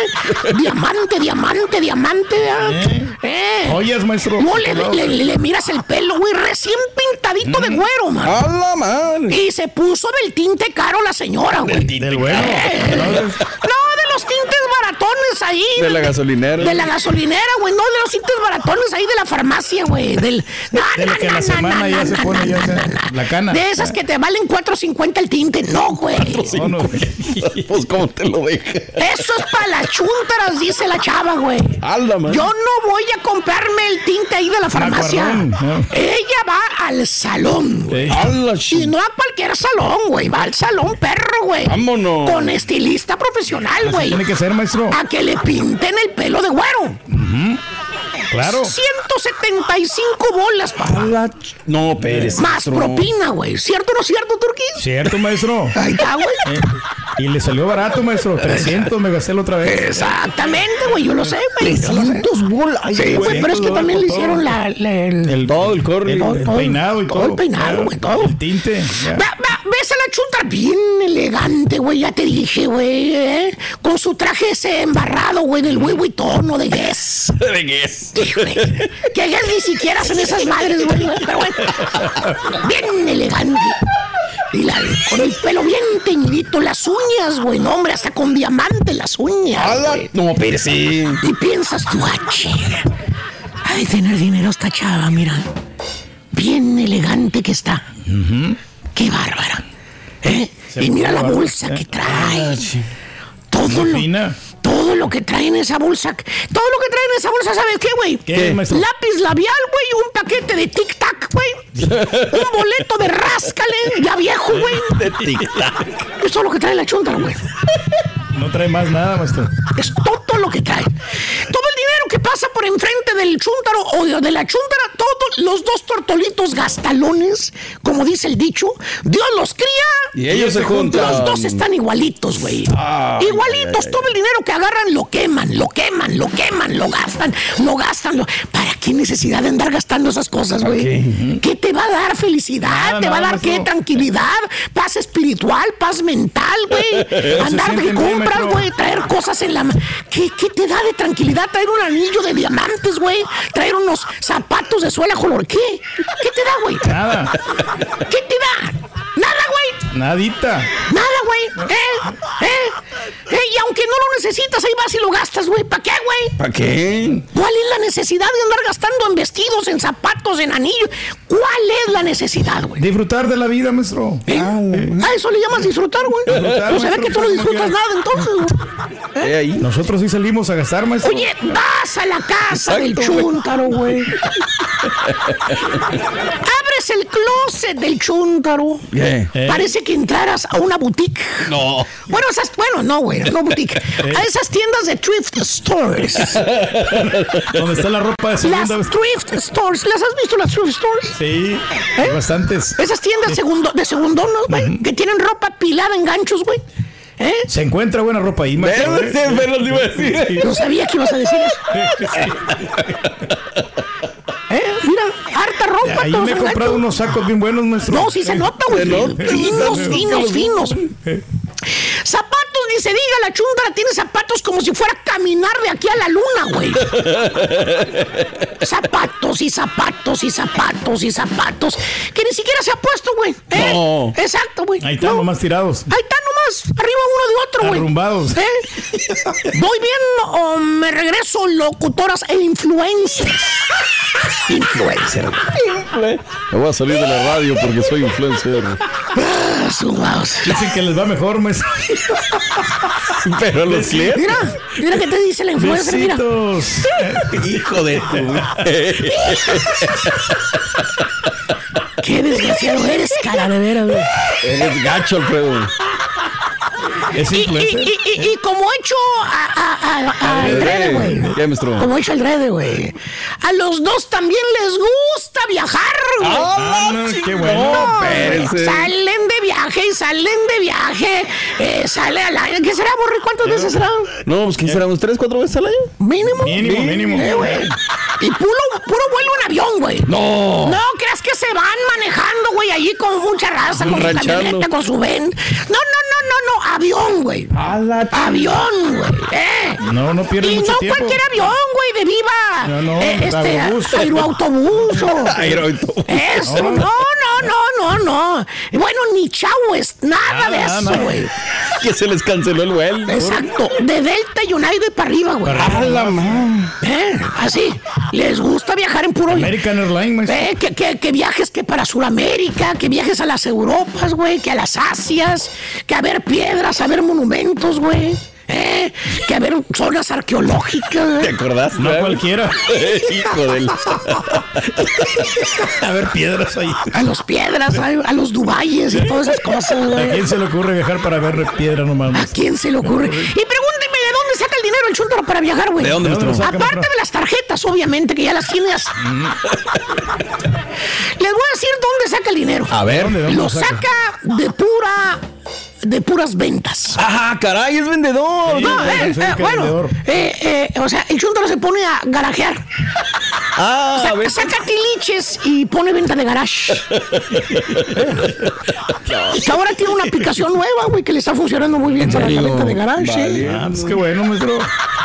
Diamante, diamante, diamante. ¿eh? ¿Eh? Maestro. No, le, le- le- le miras el pelo, güey, recién pintadito de güero, man. ¡A la madre! Y se puso del tinte caro la señora, güey. Del bueno. Eh, (laughs) No, de los tintes baratones ahí. De la gasolinera. De la gasolinera, güey. No de los tintes baratones ahí de la farmacia, güey. Del. No, De no, lo que no, la semana ya se pone ya se- la cana. De esas que te valen 4.50 el tinte. No, güey. No, no. (laughs) Pues, ¿cómo te lo deja? Eso es para las chúntaras, dice la chava, güey. ¡A la madre! Yo no voy a comprarme el tinte ahí de la farmacia. Ella va al salón, güey. Sí. ¡A la Y no a cualquier salón, güey. Va al salón perro, güey. Vámonos. Con estilista profesional, güey. tiene que ser, maestro. A que le pinten el pelo de güero. Claro. 175 bolas, ¡A papá. No, Pérez. Más maestro. propina, güey. ¿Cierto o no cierto, Turquís? Cierto, maestro. Ahí está, güey. Eh, y le salió barato, maestro. 300 me gasté la otra vez. Exactamente, güey. Yo lo sé, güey. Yo lo sé. 300 bolas. Ay, Sí, güey. güey, pero es que 200 también le hicieron la, la- el, El, Todo el corre. el, peinado y todo todo. el peinado, güey, todo. El tinte. Va- va- ves a la chuta bien elegante, güey, ya te dije, güey, ¿eh? Con su traje ese embarrado, güey, del Louis Vuitton o de Guess. (laughs) ¿De qué que Guess ni siquiera son esas madres, güey, pero bueno, bien elegante. Y la, con el pelo bien teñidito, las uñas, güey, no, hombre, hasta con diamante las uñas, ¡A la- güey. No, sí. Y piensas tú, ah, de tener dinero esta chava, mira. Bien elegante que está. Qué bárbara. ¿Eh? Y mira la bolsa que ¿eh? trae. Todo Muy lo. Todo lo que trae en esa bolsa. Todo lo que trae en esa bolsa, ¿sabes qué, güey? ¿Qué, maestro? Lápiz labial, güey. Un paquete de tic-tac, güey. (laughs) Un boleto de ráscale, ya viejo, güey. (laughs) De tic-tac. Es todo lo que trae la chunta, güey. No trae más nada, maestro. Es todo lo que trae. Todo el dinero que pasa por enfrente del chúntaro o de la chúntara, todos los dos tortolitos gastalones, como dice el dicho, Dios los cría. Y ellos se juntan. Los dos están igualitos, güey. Igualitos, ay, todo el dinero que agarran lo queman, lo queman, lo queman, lo gastan, lo gastan. lo- ¿Para qué necesidad de andar gastando esas cosas, güey? ¿Qué te va a dar felicidad? Nada, ¿Te va a dar qué? Tranquilidad, paz espiritual, paz mental, güey. (laughs) Andar de compras, güey, traer cosas en la. ¿Qué, ¿Qué te da de tranquilidad? Traer un anillo de diamantes, güey. Traer unos zapatos de suela color. ¿Qué? ¿Qué te da, güey? Nada. ¿Qué te da? Nada, güey. Nadita. Nada, güey. ¿Eh? ¿Eh? ¿Eh? Y aunque no lo necesitas, ahí vas y lo gastas, güey. ¿Para qué, güey? ¿Para qué? ¿Cuál es la necesidad de andar gastando en vestidos, en zapatos, en anillos? ¿Cuál es la necesidad, güey? Disfrutar de la vida, maestro. ¿Eh? ¿A eso le llamas disfrutar, güey? No se ve maestro, que tú no ¿cómo disfrutas nada, entonces, güey. ahí. Nosotros sí salimos a gastar, maestro. Oye, vas a la casa del Exacto, chúntaro, güey. (laughs) Abres el closet del chúntaro. ¿Qué? Eh. Que entraras a una boutique. No. Bueno, esas, bueno, no, güey, no boutique. (laughs) A esas tiendas de thrift stores. (laughs) ¿Dónde está la ropa de Las segunda vez? thrift stores. ¿Las has visto las thrift stores? Sí, ¿Eh? bastantes. Esas tiendas segundo, de segundonos, güey, que tienen ropa pilada en ganchos, güey. ¿Eh? Se encuentra buena ropa ahí, ¿eh? No sabía que ibas a decir eso. (laughs) Ahí me he comprado unos sacos bien buenos, maestro. No, sí se nota, güey. Finos, finos, finos. Eh. Zapatos, ni se diga, la chundra tiene zapatos como si fuera a caminar de aquí a la luna, güey. zapatos y zapatos y zapatos y zapatos que ni siquiera se ha puesto, güey. ¿Eh? No. Exacto, güey. Ahí están No. nomás tirados. Ahí está nomás, arriba uno de otro, güey. Arrumbados. ¿Eh? ¿Voy bien o me regreso locutoras e influencers? Influencer. Me voy a salir de la radio porque soy influencer. Ah. Dicen que les va mejor, maestro. Pero los clientes. Mira, mira que te dice la influencer, mira. Hijo de tu. Qué desgraciado eres, cara de veras. Eres gacho, Alfredo. Es Y, y, y, y, y como hecho a, a, a, a Alfredo, güey. Como hecho Alfredo, güey. A los dos también les gusta viajar, güey. Ah, no, qué bueno. No, salen de viaje y salen de viaje. Eh, sale al año. ¿Qué será, Borri? ¿Cuántas veces será? No, pues ¿qué será? ¿Unos tres, cuatro veces al año? Mínimo. Mínimo, mínimo. Eh, güey. Y puro, puro vuelo en avión, güey. No. No, creas que se van manejando, güey, allí con mucha raza, con su camioneta, con su ven. No, no, no, no, no, avión, güey. Avión, güey. Eh. No, no pierden Y mucho no tiempo. cualquier avión, güey, de viva. No, no, eh, este, aerobús. aeroautobús. (laughs) Aeroautobús. Eso, no, no, no, no, no. Bueno, ni chaues, nada de Nada, eso, nada. güey. (laughs) Que se les canceló el vuelo. Exacto, de Delta United para arriba, güey. A la. Eh, así, les gusta viajar en puro American Airlines, maestro. Eh, que, que- que viajes que para Sudamérica, que viajes a las Europas, güey, que a las Asias, que a ver piedras, a ver monumentos, güey. Eh, que a ver zonas arqueológicas. ¿Te acordás? No cualquiera. (laughs) Hijo del. (laughs) A ver, piedras ahí. A los piedras, a, a los Dubayes y todas esas cosas, ¿A güey. quién se le ocurre viajar para ver piedra nomás? ¿A quién se le ocurre? Y pregúnteme de dónde saca el dinero el chuntaro para viajar, güey. ¿De dónde, ¿De dónde Aparte de las tarjetas, obviamente, que ya las tienes. (laughs) Les voy a decir dónde saca el dinero. A ver. ¿Dónde, dónde Lo lo saca? saca de pura. De puras ventas. Ajá, caray, es vendedor. Sí. No, eh, soy eh, bueno, vendedor. eh, eh, o sea, el chuntaro se pone a garajear. Ah, saca tiliches y pone venta de garage. (laughs) que ahora tiene una aplicación nueva, güey, que le está funcionando muy bien para la venta de garage. Vale. Ah, pues qué bueno, maestro.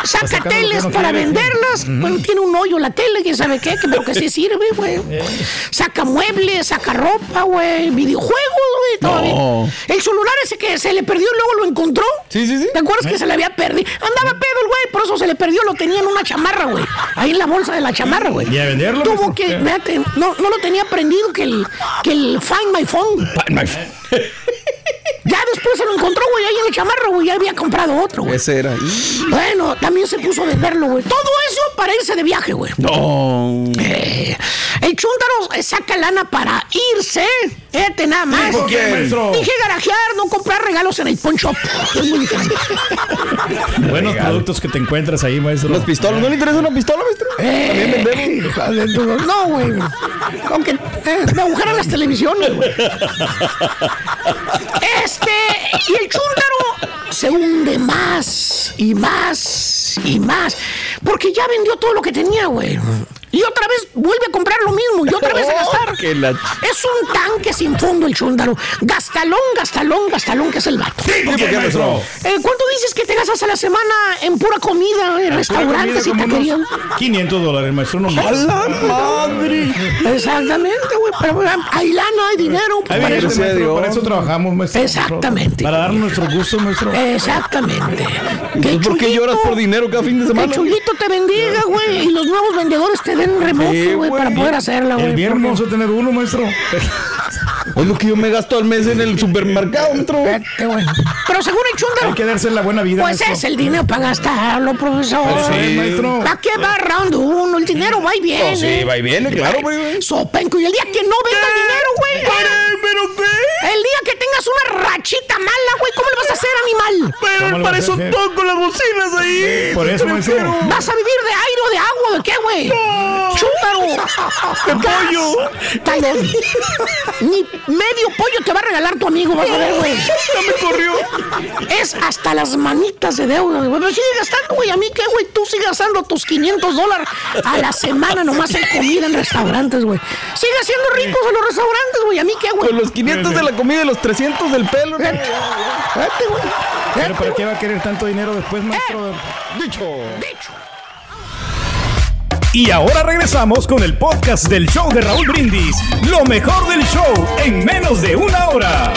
Saca que teles no para quiere. venderlas. Bueno, tiene un hoyo la tele, quién sabe qué, que, pero que sí sirve, güey. Eh. Saca muebles, saca ropa, güey. Videojuegos, güey. No. El celular ese que se le perdió y luego lo encontró. Sí, sí, sí. ¿Te acuerdas que se le había perdido? Andaba pedo el güey, por eso se le perdió, lo tenía en una chamarra, güey. Ahí en la bolsa de la chamarra, güey. ¿Y a venderlo, Tuvo que, Eh. fíjate, no, no lo tenía prendido que el, que el Find My Phone. (laughs) Ya después se lo encontró, güey, ahí en la chamarra, güey. Ya había comprado otro, güey. Ese era. Bueno, también se puso a venderlo, güey. Todo eso para irse de viaje, güey. No. Eh, el chúntaro eh, saca lana para irse. Fíjate nada más. ¿por qué, maestro? Dije garajear, no comprar regalos en el. Es muy diferente. (laughs) Buenos productos que te encuentras ahí, maestro. Las pistolas. ¿No le interesa una pistola, maestro? También vendemos. No, güey. Aunque eh, me agujeran las televisiones, güey. Este, y el chúntaro se hunde más y más y más. Porque ya vendió todo lo que tenía, güey. Y otra vez vuelve a comprar lo mismo y otra vez a (laughs) gastar. Que la- Es un tanque sin fondo el chúndaro. Gastalón, gastalón, gastalón, que es el vato. ¿Por qué, maestro? Eh, ¿Cuánto dices que te gastas a la semana en pura comida, en restaurantes y Comida como taquerías? unos 500 dólares, maestro. No más. madre! Exactamente, güey. Pero hay lana, hay dinero. pues, Ahí para eso- maestro, para eso trabajamos, maestro. Exactamente. Para darnos nuestros gustos, maestro. Exactamente. Entonces, ¿Por qué lloras por dinero cada fin de Que semana? Chulito te bendiga, güey. Y los nuevos vendedores te den remoto, Sí, güey, para poder hacerla, güey. El viernes vamos a tener uno, maestro. Es lo que yo me gasto al mes en el supermercado, maestro. Vete, güey. Pero según el chúndaro. Hay que darse la buena vida. Pues maestro. es el dinero para gastarlo, profesor. Pues sí, maestro. ¿Para qué va round uno? El dinero va y viene. No, sí, va y viene, claro, güey. Sopenco. Y el día que no venga el dinero, güey. ¿Pero qué? El día que tengas una rachita mala, güey, ¿cómo le vas a hacer, animal? ¿Cómo le vas a hacer? toco las bocinas ahí. Por eso, maestro. ¿Vas a vivir de aire o de agua? ¿De qué, güey? ¡Chúndaro! ¡De pollo! Ni medio pollo te va a regalar tu amigo, vas a ver, güey. Ya me corrió. Es hasta las manitas de deuda, güey. Pero sigue gastando, güey. ¿A mí qué, güey? Tú sigues gastando tus 500 dólares a la semana nomás en comida en restaurantes, güey. Sigue siendo ricos en los restaurantes, güey. ¿A mí qué, güey? Los 500 de la comida y los 300 del pelo. Vete, vete, güey. Pero ¿para qué va a querer tanto dinero después, maestro? Dicho. Dicho. Y ahora regresamos con el podcast del show de Raúl Brindis. Lo mejor del show en menos de una hora.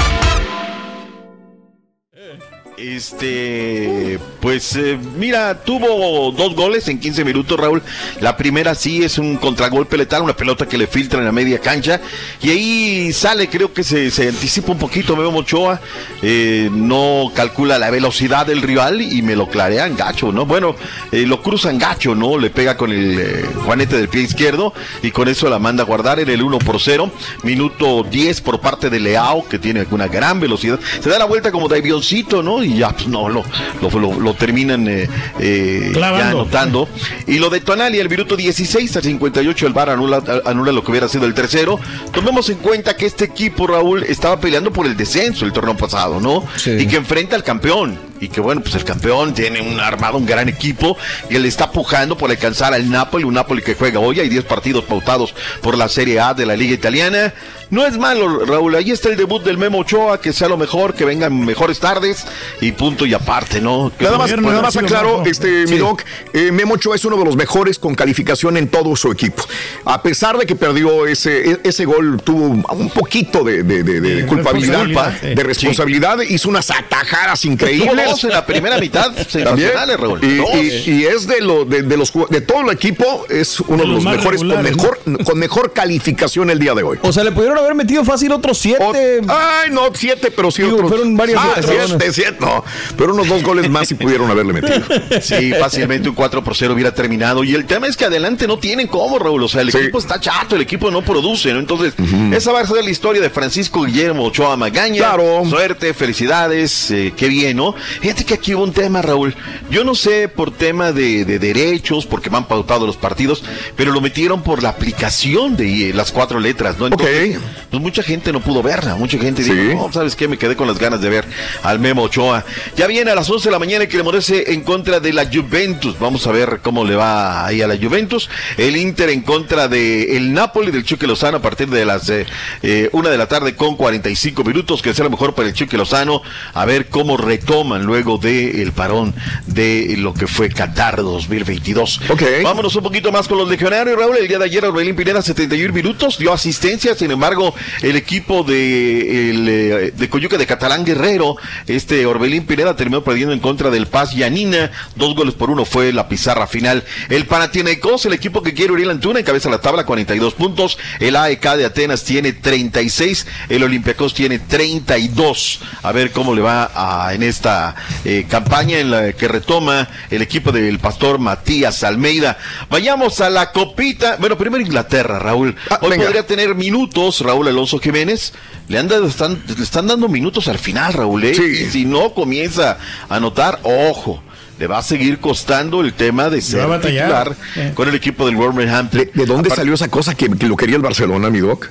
Este, pues eh, mira, tuvo dos goles en 15 minutos, Raúl. La primera sí es un contragolpe letal, una pelota que le filtra en la media cancha. Y ahí sale, creo que se, anticipa un poquito, Memo Ochoa. eh, no calcula la velocidad del rival y me lo clarea en gacho, ¿no? Bueno, eh, lo cruza en gacho, ¿no? Le pega con el eh, juanete del pie izquierdo y con eso la manda a guardar en el 1 por 0. Minuto 10 por parte de Leao, que tiene una gran velocidad. Se da la vuelta como de avioncito, ¿no? Ya, pues no, lo, lo, lo- lo terminan eh, eh, ya anotando. Y lo de Tonali, el minuto 16 al 58, el VAR anula, anula lo que hubiera sido el tercero. Tomemos en cuenta que este equipo, Raúl, estaba peleando por el descenso el torneo pasado, ¿no? Sí. Y que enfrenta al campeón. Y que bueno, pues el campeón tiene un armado, un gran equipo, y le está pujando por alcanzar al Napoli, un Napoli que juega hoy, hay 10 partidos pautados por la Serie A de la Liga Italiana. No es malo, Raúl, ahí está el debut del Memo Ochoa, que sea lo mejor, que vengan mejores tardes, y punto y aparte, ¿no? Nada más, nada no más aclaro, este, mi Sí. doc, eh, Memo Ochoa es uno de los mejores con calificación en todo su equipo. A pesar de que perdió ese, e- ese gol, tuvo un poquito de, de- de- de culpabilidad, responsabilidad, sí. de responsabilidad, hizo unas atajadas increíbles. Dos en la primera mitad, También. sensacionales, Raúl. Y, Dos. y- y es de lo de, de los de todo el equipo, es uno De los mejores con mejor, con mejor calificación el día de hoy. O sea, le pudieron haber metido fácil otros siete. O- ay, no, siete, pero sí Digo, otros. fueron varias Ah, siete, siete, no. Pero unos dos goles más si pudieron haberle metido. (laughs) Sí, fácilmente un 4 por 0 hubiera terminado. Y el tema es que adelante no tienen cómo, Raúl. O sea, el Sí. equipo está chato, el equipo no produce, ¿no? Entonces, esa va a ser la historia de Francisco Guillermo Ochoa Magaña. Claro. Suerte, felicidades, eh, qué bien, ¿no? Fíjate que aquí hubo un tema, Raúl. Yo no sé por tema de, de derechos, porque van pautados los partidos, pero lo metieron por la aplicación de las cuatro letras, ¿no? Entonces, Ok. pues mucha gente no pudo verla, mucha gente Sí. dijo, no, ¿sabes qué? Me quedé con las ganas de ver al Memo Ochoa. Ya viene a las 11 de la mañana que le merece en contra de la Juventus. Vamos a ver cómo le va ahí a la Juventus. El Inter en contra de el Napoli del Chuque Lozano a partir de las eh, eh, una de la tarde con 45 minutos, que será mejor para el Chuque Lozano. A ver cómo retoman luego del parón de lo que fue Qatar 2022. Ok. Vámonos un poquito más con los legionarios, Raúl. El día de ayer Orbelín Pineda 71 minutos, dio asistencia, sin embargo, el equipo de, el, eh, de Coyuca de Catalán Guerrero, este Orbelín Pineda terminó perdiendo en contra del Paz Yanina, dos goles por uno fue la pizarra final. El Panathinaikos, el equipo que quiere Uriel Antuna, encabeza la tabla 42 puntos, el AEK de Atenas tiene 36, el Olympiacos tiene 32. A ver cómo le va a- en esta eh, campaña en la que retoma el equipo del pastor Matías Almeida. Vayamos a la copita. Bueno, primero Inglaterra, Raúl. Ah, Hoy venga. podría tener minutos, Raúl Alonso Jiménez. Le, han dado- están, le están dando minutos al final, Raúl. ¿eh? Sí. Y si no comienza a anotar, ojo. Le va a seguir costando el tema de ser titular Eh. con el equipo del Wolverhampton. ¿De, de dónde salió esa cosa que, que lo quería el Barcelona, mi doc?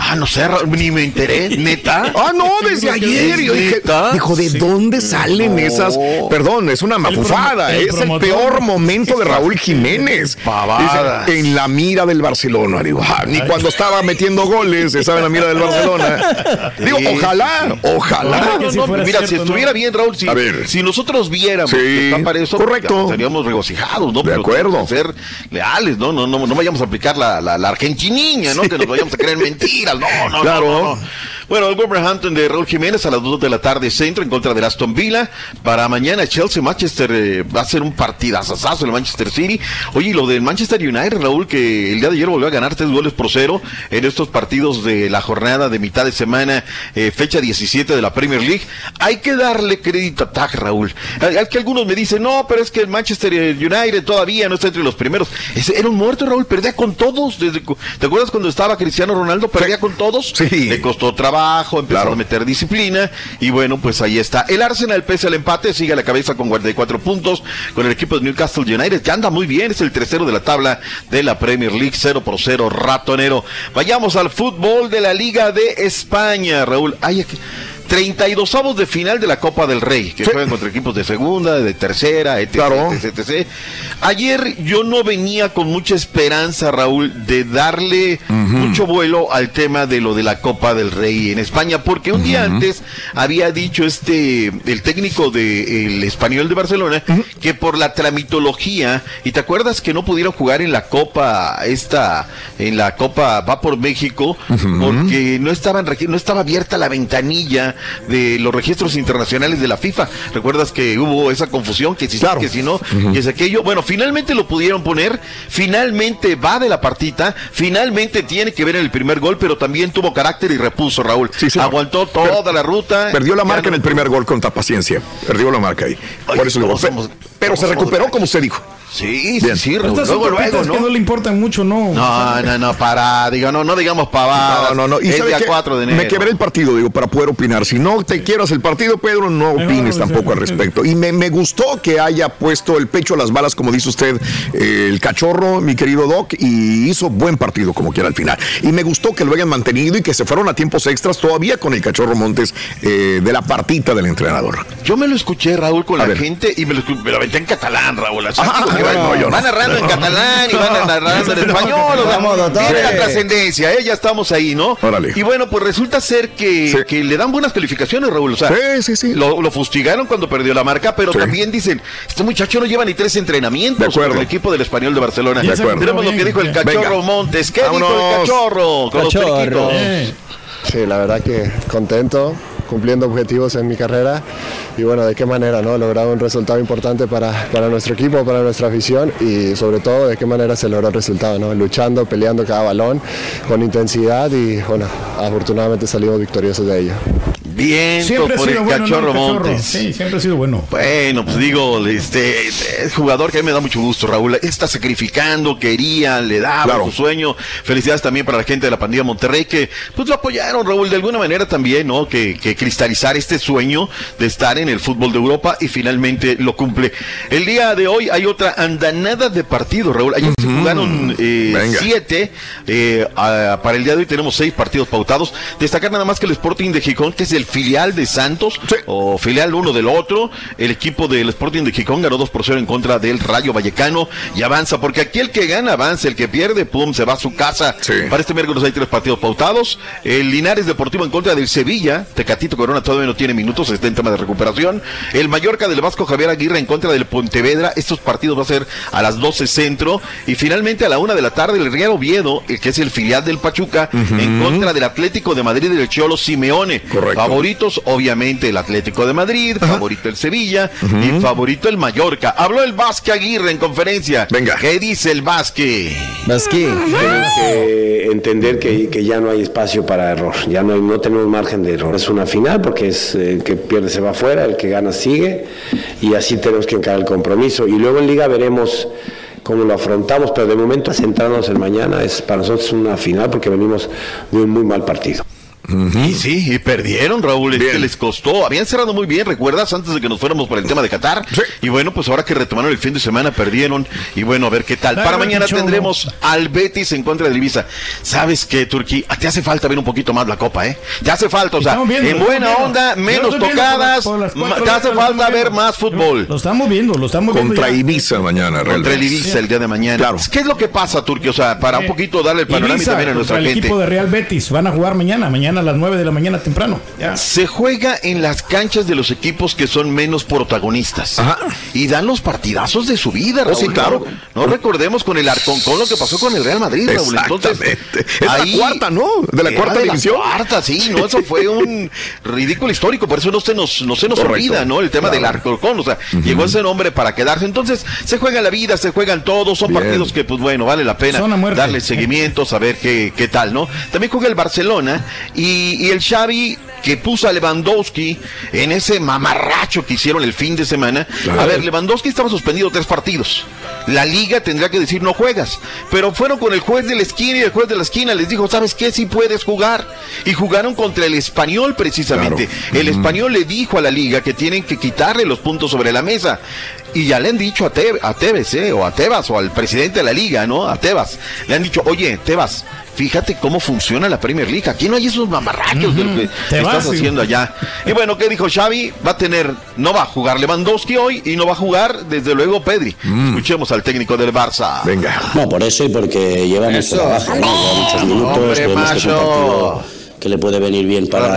Ah, no sé, Raúl, ni me enteré, (laughs) neta. Ah, no, desde ayer. Yo dije, dijo, ¿de dónde salen No. esas? Perdón, es una mafufada. el es el peor momento de Raúl Jiménez. Dice, en la mira del Barcelona. Digo, ah, ni cuando estaba metiendo goles estaba en la mira del Barcelona. (laughs) Digo, ojalá, ojalá. No, no, mira, si estuviera bien, Raúl, si, A ver. si nosotros viéramos Sí, que está para eso, correcto. ya estaríamos regocijados, ¿no? De Pero acuerdo. ser leales, ¿no? No, no, no vayamos a aplicar la, la, la argentiniña, ¿no? Que nos vayamos a creer (laughs) mentiras. No, no, Claro. no, no, no. Bueno, el Wolverhampton de Raúl Jiménez a las 2 de la tarde centro en contra del Aston Villa. Para mañana Chelsea Manchester eh, va a ser un partidazazazo el Manchester City. Oye, y lo del Manchester United, Raúl, que el día de ayer volvió a ganar tres goles por cero en estos partidos de la jornada de mitad de semana, eh, fecha 17 de la Premier League. Hay que darle crédito a TAC, Raúl. Hay que algunos me dicen, no, pero es que el Manchester United todavía no está entre los primeros. Ese era un muerto, Raúl, perdía con todos. Desde, ¿Te acuerdas cuando estaba Cristiano Ronaldo? Perdía con todos. Sí. Le costó trabajo, empezó Claro. a meter disciplina y bueno, pues ahí está. El Arsenal pese al empate, sigue a la cabeza con 44 puntos con el equipo de Newcastle United, que anda muy bien, es el tercero de la tabla de la Premier League, 0 por 0, ratonero. Vayamos al fútbol de la Liga de España, Raúl. Ay, aquí- 32 avos de final de la Copa del Rey, que juegan contra equipos de segunda, de tercera, etc, Claro. etc, etc. Ayer yo no venía con mucha esperanza, Raúl, de darle mucho vuelo al tema de lo de la Copa del Rey en España, porque un día antes había dicho este el técnico del español de Barcelona que por la tramitología, y te acuerdas que no pudieron jugar en la Copa esta, en la Copa va por México, porque no estaban no estaba abierta la ventanilla de los registros internacionales de la FIFA. ¿Recuerdas que hubo esa confusión que si Claro. que si no, que es aquello? Bueno, finalmente lo pudieron poner, finalmente va de la partita, finalmente tiene que ver en el primer gol, pero también tuvo carácter y repuso Raúl. Sí. Aguantó toda la ruta. Perdió la marca no- en el primer gol contra paciencia. Perdió la marca ahí. Ay, Por eso digo, ¿cómo somos- pero se recuperó como usted dijo. Sí, Bien. sí, sí. Estas Luego, luego, que ¿no? no le importan mucho, ¿no? No, no, no, para, diga, no, no digamos pavadas. No, no, no. Y ¿sabe día qué? 4 de enero. Me quebré el partido, digo, para poder opinar. Si no te quieras el partido, Pedro, no Mejor, opines sí, tampoco al sí. respecto. Y me, me gustó que haya puesto el pecho a las balas, como dice usted, eh, el cachorro, mi querido Doc, y hizo buen partido como quiera al final. Y me gustó que lo hayan mantenido y que se fueron a tiempos extras todavía con el cachorro Montes eh, de la partita del entrenador. Yo me lo escuché, Raúl, con A la ver. gente y me lo, me lo aventé en catalán, Raúl. así Ah, no, van narrando en catalán y van narrando en español. o sea, tiene la trascendencia, ¿eh? ya estamos ahí, ¿no? Órale. Y bueno, pues resulta ser que, Sí. que le dan buenas calificaciones, Raúl. O sea, Sí, sí, sí. Lo, lo fustigaron cuando perdió la marca, pero Sí. también dicen, este muchacho no lleva ni tres entrenamientos De acuerdo. con el equipo del español de Barcelona. De acuerdo. Tenemos lo que dijo el Venga. cachorro Montes. ¿Qué dijo el Vámonos. cachorro? Con los Cachorro. periquitos? Eh, Sí, la verdad que contento, cumpliendo objetivos en mi carrera y bueno, de qué manera, ¿no? Lograr un resultado importante para, para nuestro equipo, para nuestra afición y sobre todo de qué manera se logró el resultado, ¿no? Luchando, peleando cada balón con intensidad y bueno, afortunadamente salimos victoriosos de ello. Bien Siempre por el cachorro El cachorro. Montes. Sí, siempre ha sido bueno. Bueno, pues digo, este es jugador que a mí me da mucho gusto, Raúl. Está sacrificando, quería, le daba Claro. su sueño. Felicidades también para la gente de la pandilla Monterrey que pues lo apoyaron, Raúl, de alguna manera también, ¿no? Que, que cristalizar este sueño de estar en el fútbol de Europa y finalmente lo cumple. El día de hoy hay otra andanada de partidos, Raúl. Ayer se jugaron eh, siete. eh, a- para el día de hoy tenemos seis partidos pautados. Destacar nada más que el Sporting de Gijón, que es el filial de Santos, Sí. o filial uno del otro. El equipo del Sporting de Gijón ganó 2 por 0 en contra del Rayo Vallecano y avanza, porque aquí el que gana avanza, el que pierde, pum, se va a su casa. Sí. Para este miércoles hay tres partidos pautados. El Linares Deportivo en contra del Sevilla. Tecatito Corona todavía no tiene minutos, está en tema de recuperación. El Mallorca del Vasco Javier Aguirre en contra del Pontevedra. Estos partidos va a ser a las 12 centro. Y finalmente a la una de la tarde el Real Oviedo, el que es el filial del Pachuca, en contra del Atlético de Madrid y del Cholo Simeone. Correcto. Favoritos, obviamente, el Atlético de Madrid, favorito el Sevilla y favorito el Mallorca. Habló el Vasque Aguirre en conferencia. Venga. ¿Qué dice el Vasque? Vasqui. Tenemos que entender que, que ya no hay espacio para error, ya no, hay- no tenemos margen de error. Es una final porque es eh, el que pierde se va afuera, el que gana sigue y así tenemos que encarar el compromiso. Y luego en liga veremos cómo lo afrontamos, pero de momento centrarnos en mañana es para nosotros una final porque venimos de un muy mal partido. Y sí, y perdieron, Raúl. Es que les costó. Habían cerrado muy bien, ¿recuerdas? Antes de que nos fuéramos por el tema de Qatar. Y bueno, pues ahora que retomaron el fin de semana, perdieron. Y bueno, a ver qué tal. Dale, Para mañana tendremos al Betis en contra del Ibiza. ¿Sabes qué, Turquí? Te hace falta ver un poquito más la copa, ¿eh? Te hace falta, o sea, Estamos viendo, en buena onda, menos por tocadas. las- por las ma- cuatro te hace falta ver más fútbol. Lo estamos viendo, lo estamos viendo. Contra ya. Ibiza mañana, Contra el realmente. Ibiza el día de mañana. ¿Qué es lo que pasa, Turquía? O sea, para un poquito darle el panorama y Ibiza también a nuestra el gente. equipo de Real Betis. Van a jugar mañana, mañana a las 9 de la mañana temprano. Ya. Se juega en las canchas de los equipos que son menos protagonistas. Y dan los partidazos de su vida, Oh, Raúl. sí, claro. No, no recordemos con el Arconcón lo que pasó con el Real Madrid, Raúl. Entonces, Exactamente. Es la cuarta, ¿no? De la cuarta división. La cuarta, sí, no, eso fue un ridículo histórico, por eso no se nos, no se nos Correcto. olvida, ¿no? El tema Claro. del Arconcón, o sea, llegó ese nombre para quedarse. Entonces, se juega la vida, se juegan todos, son Bien. partidos que, pues bueno, vale la pena darle seguimiento, saber qué, qué tal, ¿no? También juega el Barcelona y, y el Xavi que puso a Lewandowski en ese mamarracho que hicieron el fin de semana. Claro. A ver, Lewandowski estaba suspendido tres partidos. La liga tendría que decir no juegas. Pero fueron con el juez de la esquina y el juez de la esquina les dijo, ¿sabes qué? Sí puedes jugar. Y jugaron contra el español precisamente. El español le dijo a la liga que tienen que quitarle los puntos sobre la mesa. Y ya le han dicho a, Te- a Tevez, ¿eh? o a Tebas, o al presidente de la liga, ¿no? A Tebas. Le han dicho, oye, Tebas, fíjate cómo funciona la Premier League. Aquí no hay esos mamarrachos de lo que estás sí. haciendo allá. Y bueno, ¿qué dijo Xavi? Va a tener, no va a jugar Lewandowski hoy y no va a jugar, desde luego, Pedri. Escuchemos al técnico del Barça. Venga. No, por eso y porque llevamos Eso. trabajo, ¿no? Lleva muchos minutos, Hombre, que le puede venir bien para,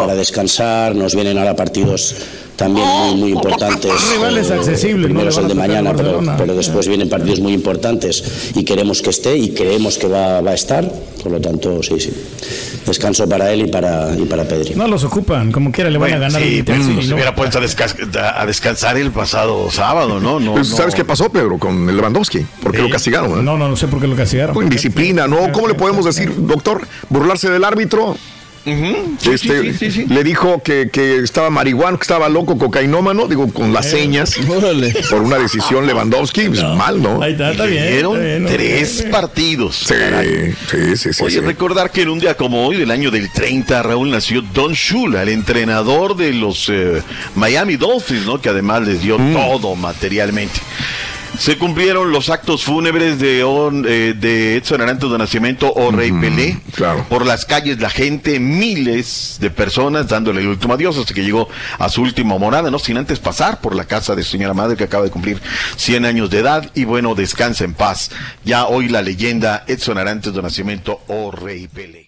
para descansar, nos vienen ahora partidos también muy, muy importantes. Rivales Eh, accesibles, primero no el de a mañana, pero, pero después vienen partidos muy importantes y queremos que esté y creemos que va, va a estar, por lo tanto, sí, sí. Descanso para él y para, y para Pedri. No los ocupan, como quiera le van a Bueno, ganar sí, el Inter, pues, sí, ¿no? hubiera puesto a, a descansar el pasado sábado, ¿no? no, Pues, no. ¿Sabes qué pasó, Pedro, con el Lewandowski? ¿Por qué lo castigaron? eh? No, no, no sé por qué lo castigaron. Con indisciplina, ¿no? ¿Cómo le podemos decir, doctor? Burlarse del árbitro. Este, sí, sí, sí, sí. Le dijo que, que estaba marihuano, que estaba loco, cocainómano, digo, con las señas. (laughs) Por una decisión Lewandowski, pues, mal, ¿no? Ahí está, está Le bien. dieron está bien, no, tres bien. partidos. Sí, sí, sí, sí. Oye, sí. recordar que en un día como hoy, del año del 30, Raúl nació Don Shula, el entrenador de los eh, Miami Dolphins, ¿no? Que además les dio Mm. todo materialmente. Se cumplieron los actos fúnebres de, On- eh, de Edson Arantes de Nacimiento o Rey Pelé. claro. Por las calles, la gente, miles de personas dándole el último adiós hasta que llegó a su última morada, ¿no? Sin antes pasar por la casa de su señora madre que acaba de cumplir 100 años de edad. Y bueno, descansa en paz. Ya hoy la leyenda Edson Arantes de Nacimiento o Rey Pelé.